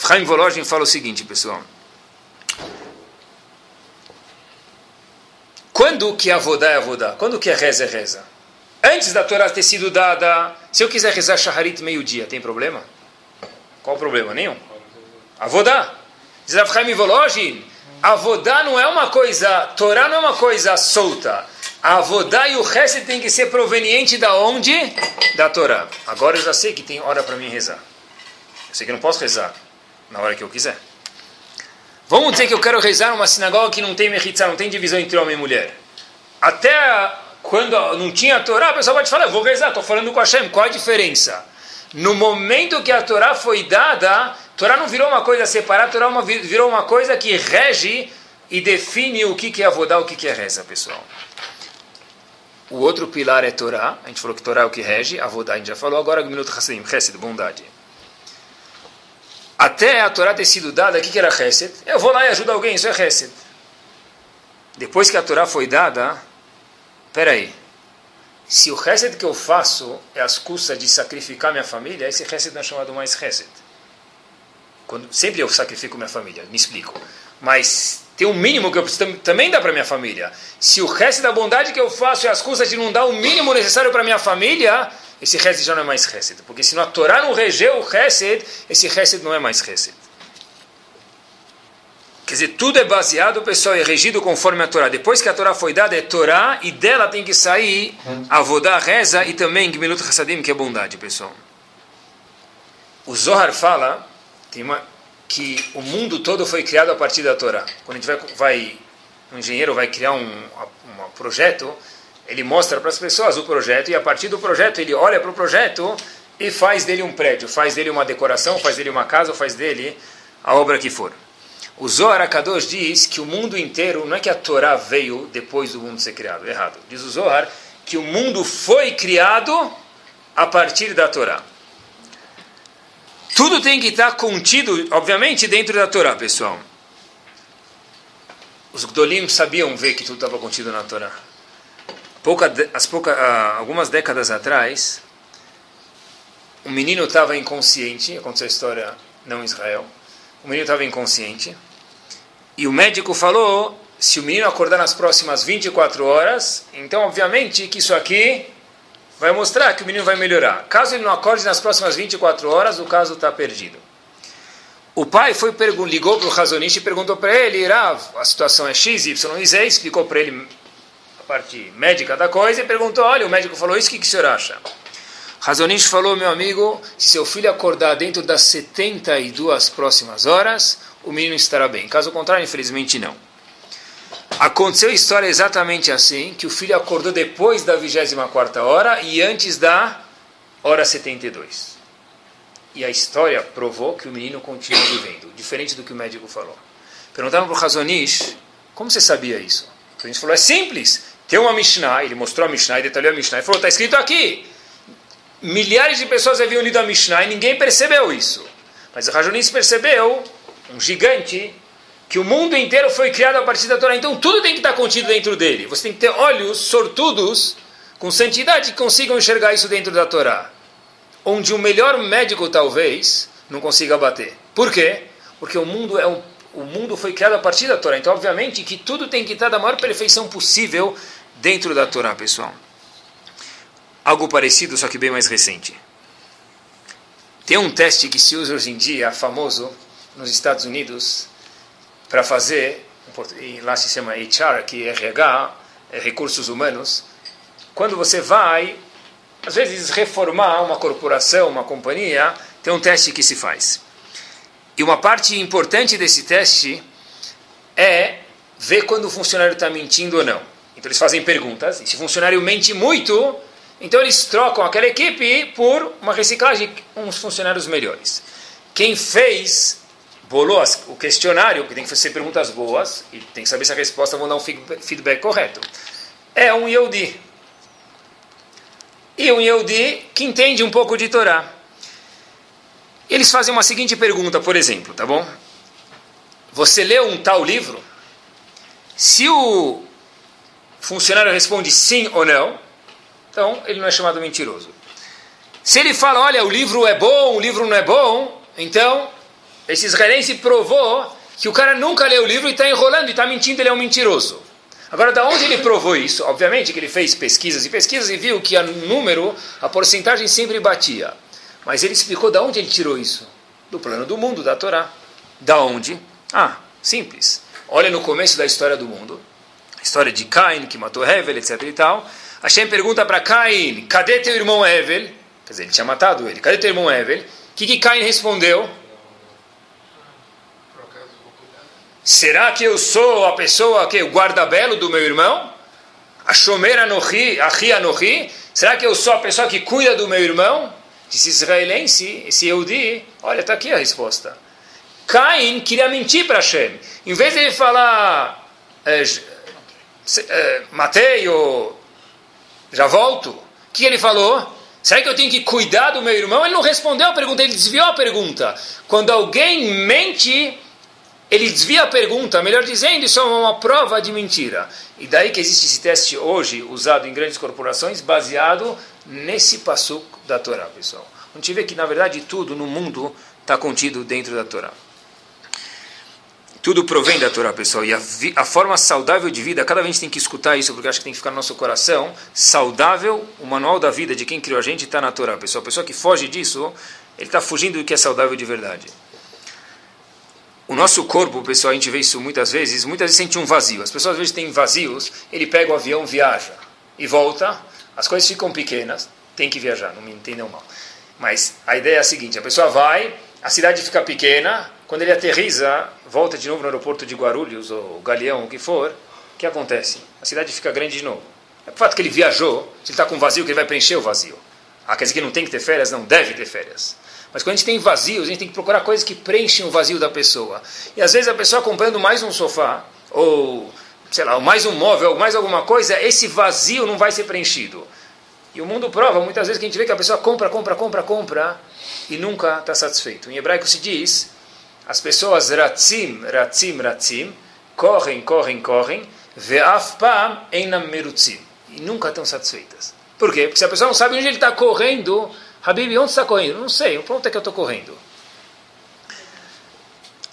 Chaim Volozhin fala o seguinte, pessoal. Quando que avodá é avodá? Quando que é reza é reza? Antes da Torá ter sido dada, se eu quiser rezar Shaharit meio-dia, tem problema? Qual o problema? Nenhum. Avodá. Diz Rav Chaim Volozhin, avodá não é uma coisa, Torá não é uma coisa solta. Avodá e o resto tem que ser proveniente da onde? Da Torá. Agora eu já sei que tem hora para mim rezar. Eu sei que não posso rezar na hora que eu quiser. Vamos dizer que eu quero rezar numa sinagoga que não tem mechitza, não tem divisão entre homem e mulher. Até quando não tinha a Torá, a pessoa pode falar, vou rezar, estou falando com Hashem, qual a diferença? No momento que a Torá foi dada, a Torá não virou uma coisa separada, a Torá uma, virou uma coisa que rege e define o que, que é avodá, o que, que é reza, pessoal. O outro pilar é Torá, a gente falou que Torá é o que rege, avodá a gente já falou, agora minuto Hassadim, Hesed, bondade até a Torá ter sido dada, o que, que era Hesed? Eu vou lá e ajudo alguém, isso é Hesed. Depois que a Torá foi dada, peraí, se o Hesed que eu faço é as custas de sacrificar minha família, esse Hesed não é chamado mais Hesed. Quando, sempre eu sacrifico minha família, me explico. Mas tem um mínimo que eu preciso também dar para minha família. Se o resto da bondade que eu faço é as custas de não dar o mínimo necessário para minha família, esse Hesed já não é mais Hesed. Porque se a Torá não regeu o Hesed, esse Hesed não é mais Hesed. Quer dizer, tudo é baseado, pessoal, é regido conforme a Torá. Depois que a Torá foi dada, é Torá, e dela tem que sair a Vodá, reza, e também Gmilut Hassadim, que é bondade, pessoal. O Zohar fala uma, que o mundo todo foi criado a partir da Torá. Quando a gente vai, vai um engenheiro vai criar um, um projeto, ele mostra para as pessoas o projeto e a partir do projeto ele olha para o projeto e faz dele um prédio, faz dele uma decoração, faz dele uma casa, faz dele a obra que for. O Zohar Akadosh diz que o mundo inteiro, não é que a Torá veio depois do mundo ser criado, errado. Diz o Zohar que o mundo foi criado a partir da Torá. Tudo tem que estar contido, obviamente, dentro da Torá, pessoal. Os Gdolim sabiam ver que tudo estava contido na Torá pouca, as pouca, uh, algumas décadas atrás, um menino estava inconsciente, aconteceu a história não em Israel, o menino estava inconsciente, e o médico falou, se o menino acordar nas próximas 24 horas, então obviamente que isso aqui vai mostrar que o menino vai melhorar. Caso ele não acorde nas próximas 24 horas, o caso está perdido. O pai foi ligou para o Razonist e perguntou para ele, a situação é X, Y, Z, explicou para ele parte médica da coisa e perguntou: olha, o médico falou isso, o que, que o senhor acha? Razonish falou, meu amigo, se seu filho acordar dentro das 72 próximas horas, o menino estará bem. Caso contrário, infelizmente não. Aconteceu a história exatamente assim, que o filho acordou depois da 24 hora e antes da hora 72. E a história provou que o menino continua vivendo, diferente do que o médico falou. Perguntaram para o Razonish, como você sabia isso? A gente falou, é simples. Tem uma Mishnah, ele mostrou a Mishnah e detalhou a Mishnah. Ele falou, está escrito aqui. Milhares de pessoas haviam lido a Mishnah e ninguém percebeu isso. Mas o Rajonis percebeu, um gigante, que o mundo inteiro foi criado a partir da Torá. Então tudo tem que estar contido dentro dele. Você tem que ter olhos sortudos, com santidade, que consigam enxergar isso dentro da Torá. Onde o melhor médico, talvez, não consiga bater. Por quê? Porque o mundo é um o mundo foi criado a partir da Torá. Então, obviamente, que tudo tem que estar da maior perfeição possível dentro da Torá, pessoal. Algo parecido, só que bem mais recente. Tem um teste que se usa hoje em dia, famoso, nos Estados Unidos, para fazer, e lá se chama HR, que é RH, é, recursos humanos, quando você vai, às vezes, reformar uma corporação, uma companhia, tem um teste que se faz. E uma parte importante desse teste é ver quando o funcionário está mentindo ou não. Então eles fazem perguntas, e se o funcionário mente muito, então eles trocam aquela equipe por uma reciclagem, uns funcionários melhores. Quem fez, bolou o questionário, que tem que fazer perguntas boas, e tem que saber se a resposta vão dar um feedback correto, é um Yehudi. E um Yehudi que entende um pouco de Torá. Eles fazem uma seguinte pergunta, por exemplo, tá bom? Você leu um tal livro? Se o funcionário responde sim ou não, então ele não é chamado mentiroso. Se ele fala, olha, o livro é bom, o livro não é bom, então esse israelense provou que o cara nunca leu o livro e está enrolando e está mentindo, ele é um mentiroso. Agora, da onde ele provou isso? Obviamente que ele fez pesquisas e pesquisas e viu que o número, a porcentagem sempre batia. Mas ele explicou da onde ele tirou isso? Do plano do mundo, da Torá. Da onde? Ah, simples. Olha no começo da história do mundo, a história de Cain, que matou Hevel, etc e tal. Hashem pergunta para Cain, cadê teu irmão Hevel? Quer dizer, ele tinha matado ele. Cadê teu irmão Hevel? O que, que Cain respondeu? Será que eu sou a pessoa que o guarda-belo do meu irmão? A Shomer Anohi, Ahi Anohi? Será que eu sou a pessoa que cuida do meu irmão? Disse israelense, esse Yehudi, olha, está aqui a resposta. Cain queria mentir para Hashem. Em vez de ele falar, é, é, matei ou já volto, o que ele falou? Será que eu tenho que cuidar do meu irmão? Ele não respondeu a pergunta, ele desviou a pergunta. Quando alguém mente, ele desvia a pergunta, melhor dizendo, isso é uma prova de mentira. E daí que existe esse teste hoje, usado em grandes corporações, baseado nesse passo da Torá, pessoal. A gente vê que, na verdade, tudo no mundo está contido dentro da Torá. Tudo provém da Torá, pessoal. E a, a, forma saudável de vida, cada vez a gente tem que escutar isso, porque acho que tem que ficar no nosso coração. Saudável, o manual da vida de quem criou a gente está na Torá, pessoal. A pessoa que foge disso, ele está fugindo do que é saudável de verdade. O nosso corpo, pessoal, a gente vê isso muitas vezes, muitas vezes sente um vazio. As pessoas às vezes têm vazios, ele pega o avião, viaja e volta, as coisas ficam pequenas, tem que viajar, não me entendam mal. Mas a ideia é a seguinte: a pessoa vai, a cidade fica pequena, quando ele aterriza, volta de novo no aeroporto de Guarulhos, ou Galeão, o que for, o que acontece? A cidade fica grande de novo. É o fato que ele viajou, se ele está com vazio, que ele vai preencher o vazio. Ah, quer dizer que não tem que ter férias? Não, deve ter férias. Mas quando a gente tem vazios, a gente tem que procurar coisas que preenchem o vazio da pessoa. E às vezes a pessoa comprando mais um sofá, ou, sei lá, mais um móvel, mais alguma coisa, esse vazio não vai ser preenchido. E o mundo prova, muitas vezes, que a gente vê que a pessoa compra, compra, compra, compra, e nunca está satisfeito. Em hebraico se diz, as pessoas ratzim, ratzim, ratzim, correm, correm, correm, ve'af pam einam merutzim. E nunca estão satisfeitas. Por quê? Porque se a pessoa não sabe onde ele está correndo, Habib, onde está correndo? Não sei, para onde é que eu estou correndo?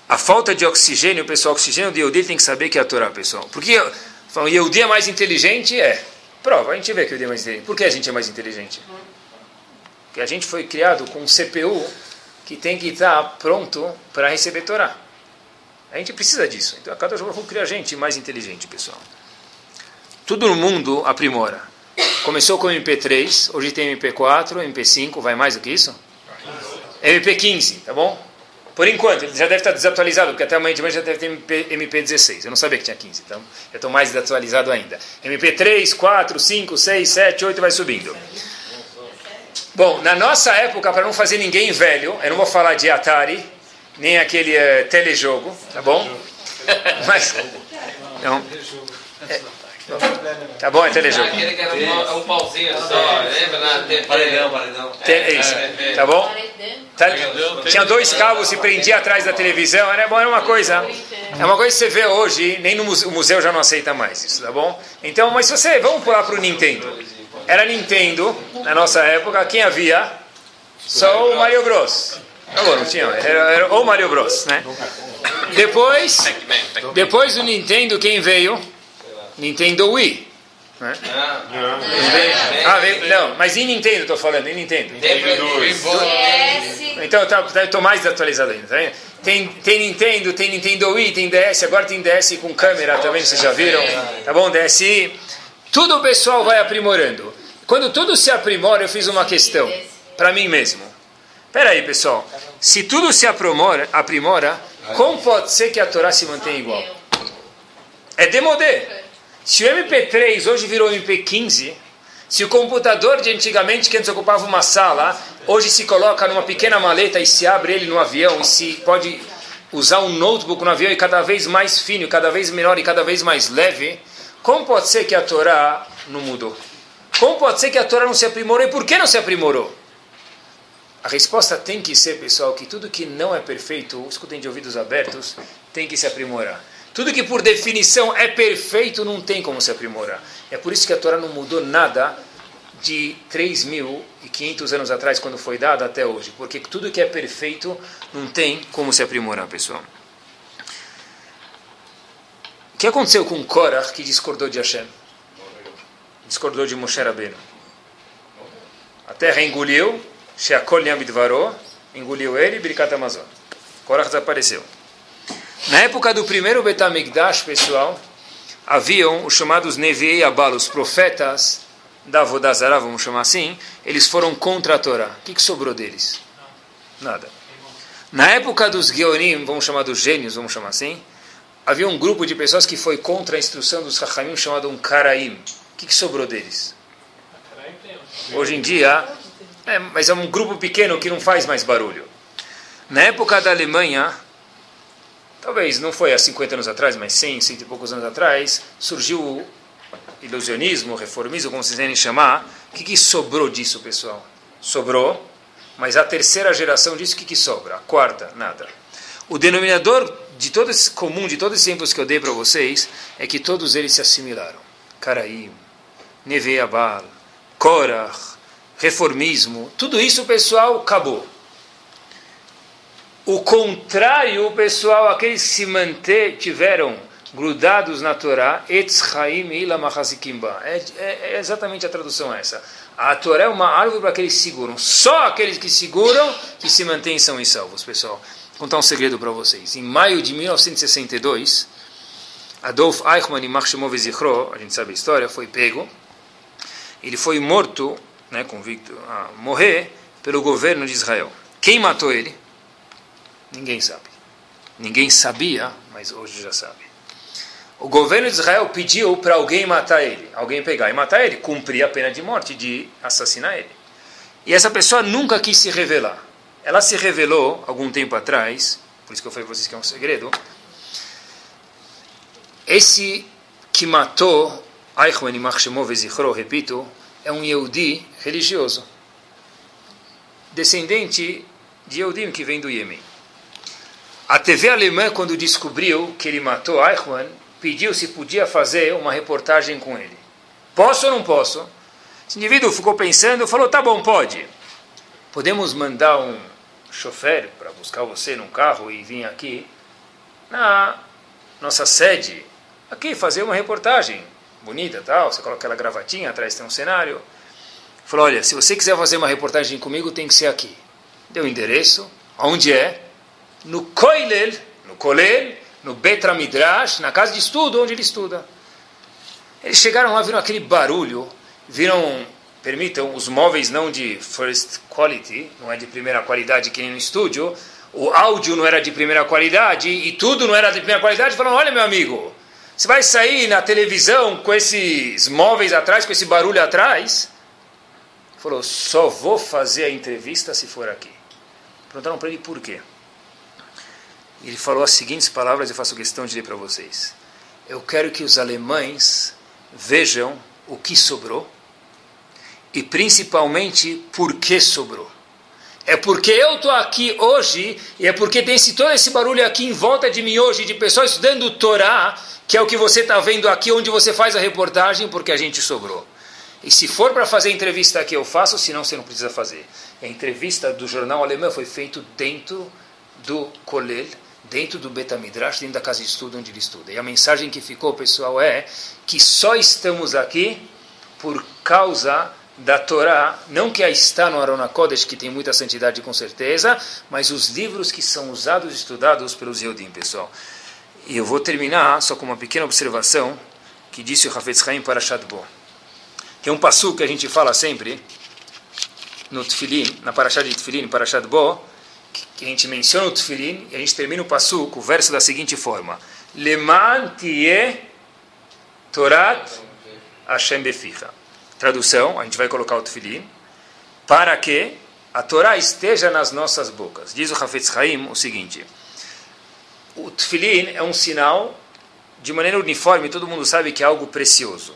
A falta de oxigênio, pessoal, oxigênio de Yehudi tem que saber que é a Torá, pessoal. Porque o Yehudi é mais inteligente? É. Prova, a gente vê que o Yehudi é mais inteligente. Por que a gente é mais inteligente? Porque a gente foi criado com um CPU que tem que estar pronto para receber Torá. A gente precisa disso. Então a cada jogo cria a gente mais inteligente, pessoal. Tudo no mundo aprimora. Começou com MP3, hoje tem MP4, MP5, vai mais do que isso? MP15, tá bom? Por enquanto, ele já deve estar desatualizado, porque até amanhã de manhã já deve ter MP, MP16. Eu não sabia que tinha 15, então eu estou mais desatualizado ainda. MP3, 4, 5, 6, 7, 8 vai subindo. Bom, na nossa época, para não fazer ninguém velho, eu não vou falar de Atari, nem aquele uh, telejogo, tá bom? [LAUGHS] Mas. Não. É, Tá bom, é telejogo. Aquele que era um, um pauzinho só, lembra? Na paredão, paredão. É isso, tá bom? Tá, tinha dois cabos e prendia atrás da televisão, era, bom, era uma coisa. É uma coisa que você vê hoje, nem no museu, o museu já não aceita mais isso, tá bom? Então, mas se você, vamos pular para o Nintendo. Era Nintendo, na nossa época, quem havia? Só o Mario Bros. Não, não tinha, era, era o Mario Bros, né? Depois, depois do Nintendo, quem veio? Nintendo Wii. Né? Não. Ah, veio, não, mas em Nintendo estou falando, em Nintendo. Então eu estou mais desatualizado ainda. Tá tem, tem Nintendo, tem Nintendo Wii, tem DS, agora tem DS com câmera também, vocês já viram. Tá bom? DSi. tudo o pessoal vai aprimorando. Quando tudo se aprimora, eu fiz uma questão para mim mesmo. Espera aí, pessoal. Se tudo se aprimora, aprimora, como pode ser que a Torá se mantenha igual? É demodê. Se o MP3 hoje virou MP15, se o computador de antigamente, que antes ocupava uma sala, hoje se coloca numa pequena maleta e se abre ele no avião e se pode usar um notebook no avião e cada vez mais fino, cada vez menor e cada vez mais leve, como pode ser que a Torá não mudou? Como pode ser que a Torá não se aprimorou? E por que não se aprimorou? A resposta tem que ser, pessoal, que tudo que não é perfeito, escutem de ouvidos abertos, tem que se aprimorar. Tudo que por definição é perfeito não tem como se aprimorar. É por isso que a Torá não mudou nada de 3.500 anos atrás, quando foi dada, até hoje. Porque tudo que é perfeito não tem como se aprimorar, pessoal. O que aconteceu com Korah, que discordou de Hashem? Discordou de Moshe Rabbeinu. A terra engoliu, Sheakol engoliu ele e Birkat Amazon. Korah desapareceu. Na época do primeiro Betamigdash, pessoal, haviam os chamados Neviei Abal, os profetas da Vodazara, vamos chamar assim, eles foram contra a Torá. O que, que sobrou deles? Nada. Na época dos Geonim, vamos chamar dos gênios, vamos chamar assim, havia um grupo de pessoas que foi contra a instrução dos Chachamim chamado um Karaim. O que, que sobrou deles? Hoje em dia, é, mas é um grupo pequeno que não faz mais barulho. Na época da Alemanha, talvez não foi há 50 anos atrás, mas 100, 100 e poucos anos atrás, surgiu o ilusionismo, reformismo, como vocês querem chamar. O que, que sobrou disso, pessoal? Sobrou, mas a terceira geração disso, o que, que sobra? A quarta, nada. O denominador de todo esse comum, de todos os exemplos que eu dei para vocês, é que todos eles se assimilaram. Caraim, Neveabal, Korach, reformismo, tudo isso, pessoal, acabou. O contrário, pessoal, aqueles que se mantiveram grudados na Torá, Etzchaim ila. É, é, é exatamente a tradução essa. A Torá é uma árvore para aqueles que seguram. Só aqueles que seguram que se mantêm são e salvos, pessoal. Vou contar um segredo para vocês. Em maio de 1962, Adolf Eichmann e Mark Zichro, a gente sabe a história, foi pego. Ele foi morto, né, convicto a morrer, pelo governo de Israel. Quem matou ele? Ninguém sabe. Ninguém sabia, mas hoje já sabe. O governo de Israel pediu para alguém matar ele, alguém pegar e matar ele, cumprir a pena de morte, de assassinar ele. E essa pessoa nunca quis se revelar. Ela se revelou algum tempo atrás, por isso que eu falei para vocês que é um segredo. Esse que matou Eichmann e Machshemov Zichro, repito, é um Yehudi religioso, descendente de Yehudim que vem do Iêmen. A TV alemã, quando descobriu que ele matou Eichmann, pediu se podia fazer uma reportagem com ele. Posso ou não posso? Esse indivíduo ficou pensando, falou: tá bom, pode. Podemos mandar um chofer para buscar você num carro e vir aqui na nossa sede, aqui fazer uma reportagem bonita, tal. Você coloca aquela gravatinha, atrás tem um cenário. Falou: olha, se você quiser fazer uma reportagem comigo, tem que ser aqui. Deu o endereço. Onde é? No Koilel, no Kolel, no Betra Midrash, na casa de estudo onde ele estuda. Eles chegaram lá, viram aquele barulho, viram, permitam, os móveis não de first quality, não é de primeira qualidade que nem no estúdio, o áudio não era de primeira qualidade e tudo não era de primeira qualidade, falaram, olha meu amigo, você vai sair na televisão com esses móveis atrás, com esse barulho atrás? Falou, só vou fazer a entrevista se for aqui. Perguntaram para ele por quê ele falou as seguintes palavras, eu faço questão de ler para vocês. Eu quero que os alemães vejam o que sobrou e principalmente por que sobrou. É porque eu estou aqui hoje e é porque tem esse, todo esse barulho aqui em volta de mim hoje, de pessoas estudando Torá, que é o que você está vendo aqui, onde você faz a reportagem, porque a gente sobrou. E se for para fazer a entrevista aqui, eu faço, senão você não precisa fazer. A entrevista do jornal alemão foi feita dentro do Kolel, dentro do Betamidrash, dentro da casa de estudo onde ele estuda. E a mensagem que ficou, pessoal, é que só estamos aqui por causa da Torá, não que a está no Arona Kodesh, que tem muita santidade com certeza, mas os livros que são usados e estudados pelos Yehudim, pessoal. E eu vou terminar só com uma pequena observação que disse o Hafetz Haim para Shadbo. Tem um passo que a gente fala sempre no Tfilin, na Parashá de Tfilin, Parashá Bo, que a gente menciona o Tfilin e a gente termina o passo com o verso da seguinte forma: Leman Torat Hashem beficha. Tradução, a gente vai colocar o Tfilin, para que a Torá esteja nas nossas bocas. Diz o Hafetz Haim o seguinte: o Tfilin é um sinal de maneira uniforme, todo mundo sabe que é algo precioso.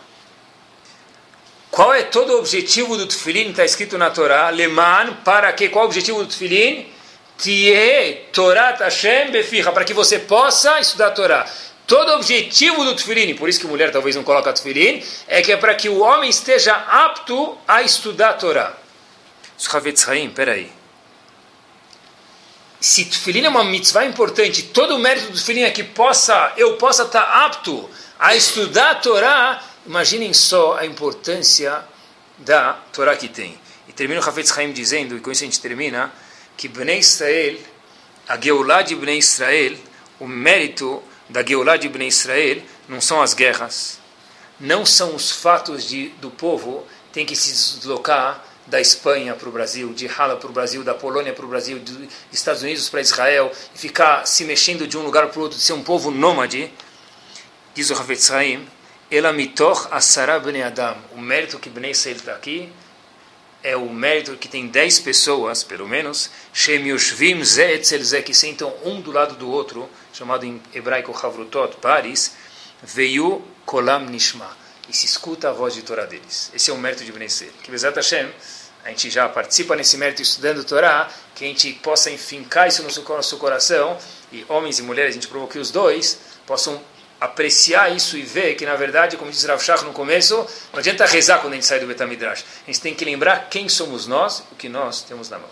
Qual é todo o objetivo do Tfilin? Está escrito na Torá. Leman, para que? Qual é o objetivo do Tfilin? Tie Torat Hashem beficha, para que você possa estudar a Torá. Todo o objetivo do Tfilin, por isso que mulher talvez não coloca Tfilin, é que é para que o homem esteja apto a estudar a Torá. Chavetz Haim, peraí. Se Tfilin é uma mitzvah importante, todo o mérito do Tfilin é que possa, eu possa estar apto a estudar a Torá, Imaginem só a importância da Torá que tem. E termina o Hafetz dizendo, e com isso a gente termina, que Bnei Israel, a Geulah de Bnei Israel, o mérito da Geulah de Bnei Israel não são as guerras, não são os fatos de, do povo tem que se deslocar da Espanha para o Brasil, de Hala para o Brasil, da Polônia para o Brasil, dos Estados Unidos para Israel, e ficar se mexendo de um lugar para o outro, de ser um povo nômade, diz o Hafetz Haim, ela mitoch asara bnei adam. O mérito que Bnei Israel está aqui é o mérito que tem dez pessoas, pelo menos, shem yoshvim ze etzel ze, que sentam um do lado do outro, chamado em hebraico havrutot, paris, veio kolam nishma. E se escuta a voz de Torá deles. Esse é o mérito de Israel. Que Bezat Hashem, a gente já participa nesse mérito estudando Torá, que a gente possa enfincar isso no nosso coração, e homens e mulheres, a gente provou que os dois possam apreciar isso e ver que, na verdade, como disse Rav Shach no começo, não adianta rezar quando a gente sai do Betamidrash. A gente tem que lembrar quem somos nós, o que nós temos na mão.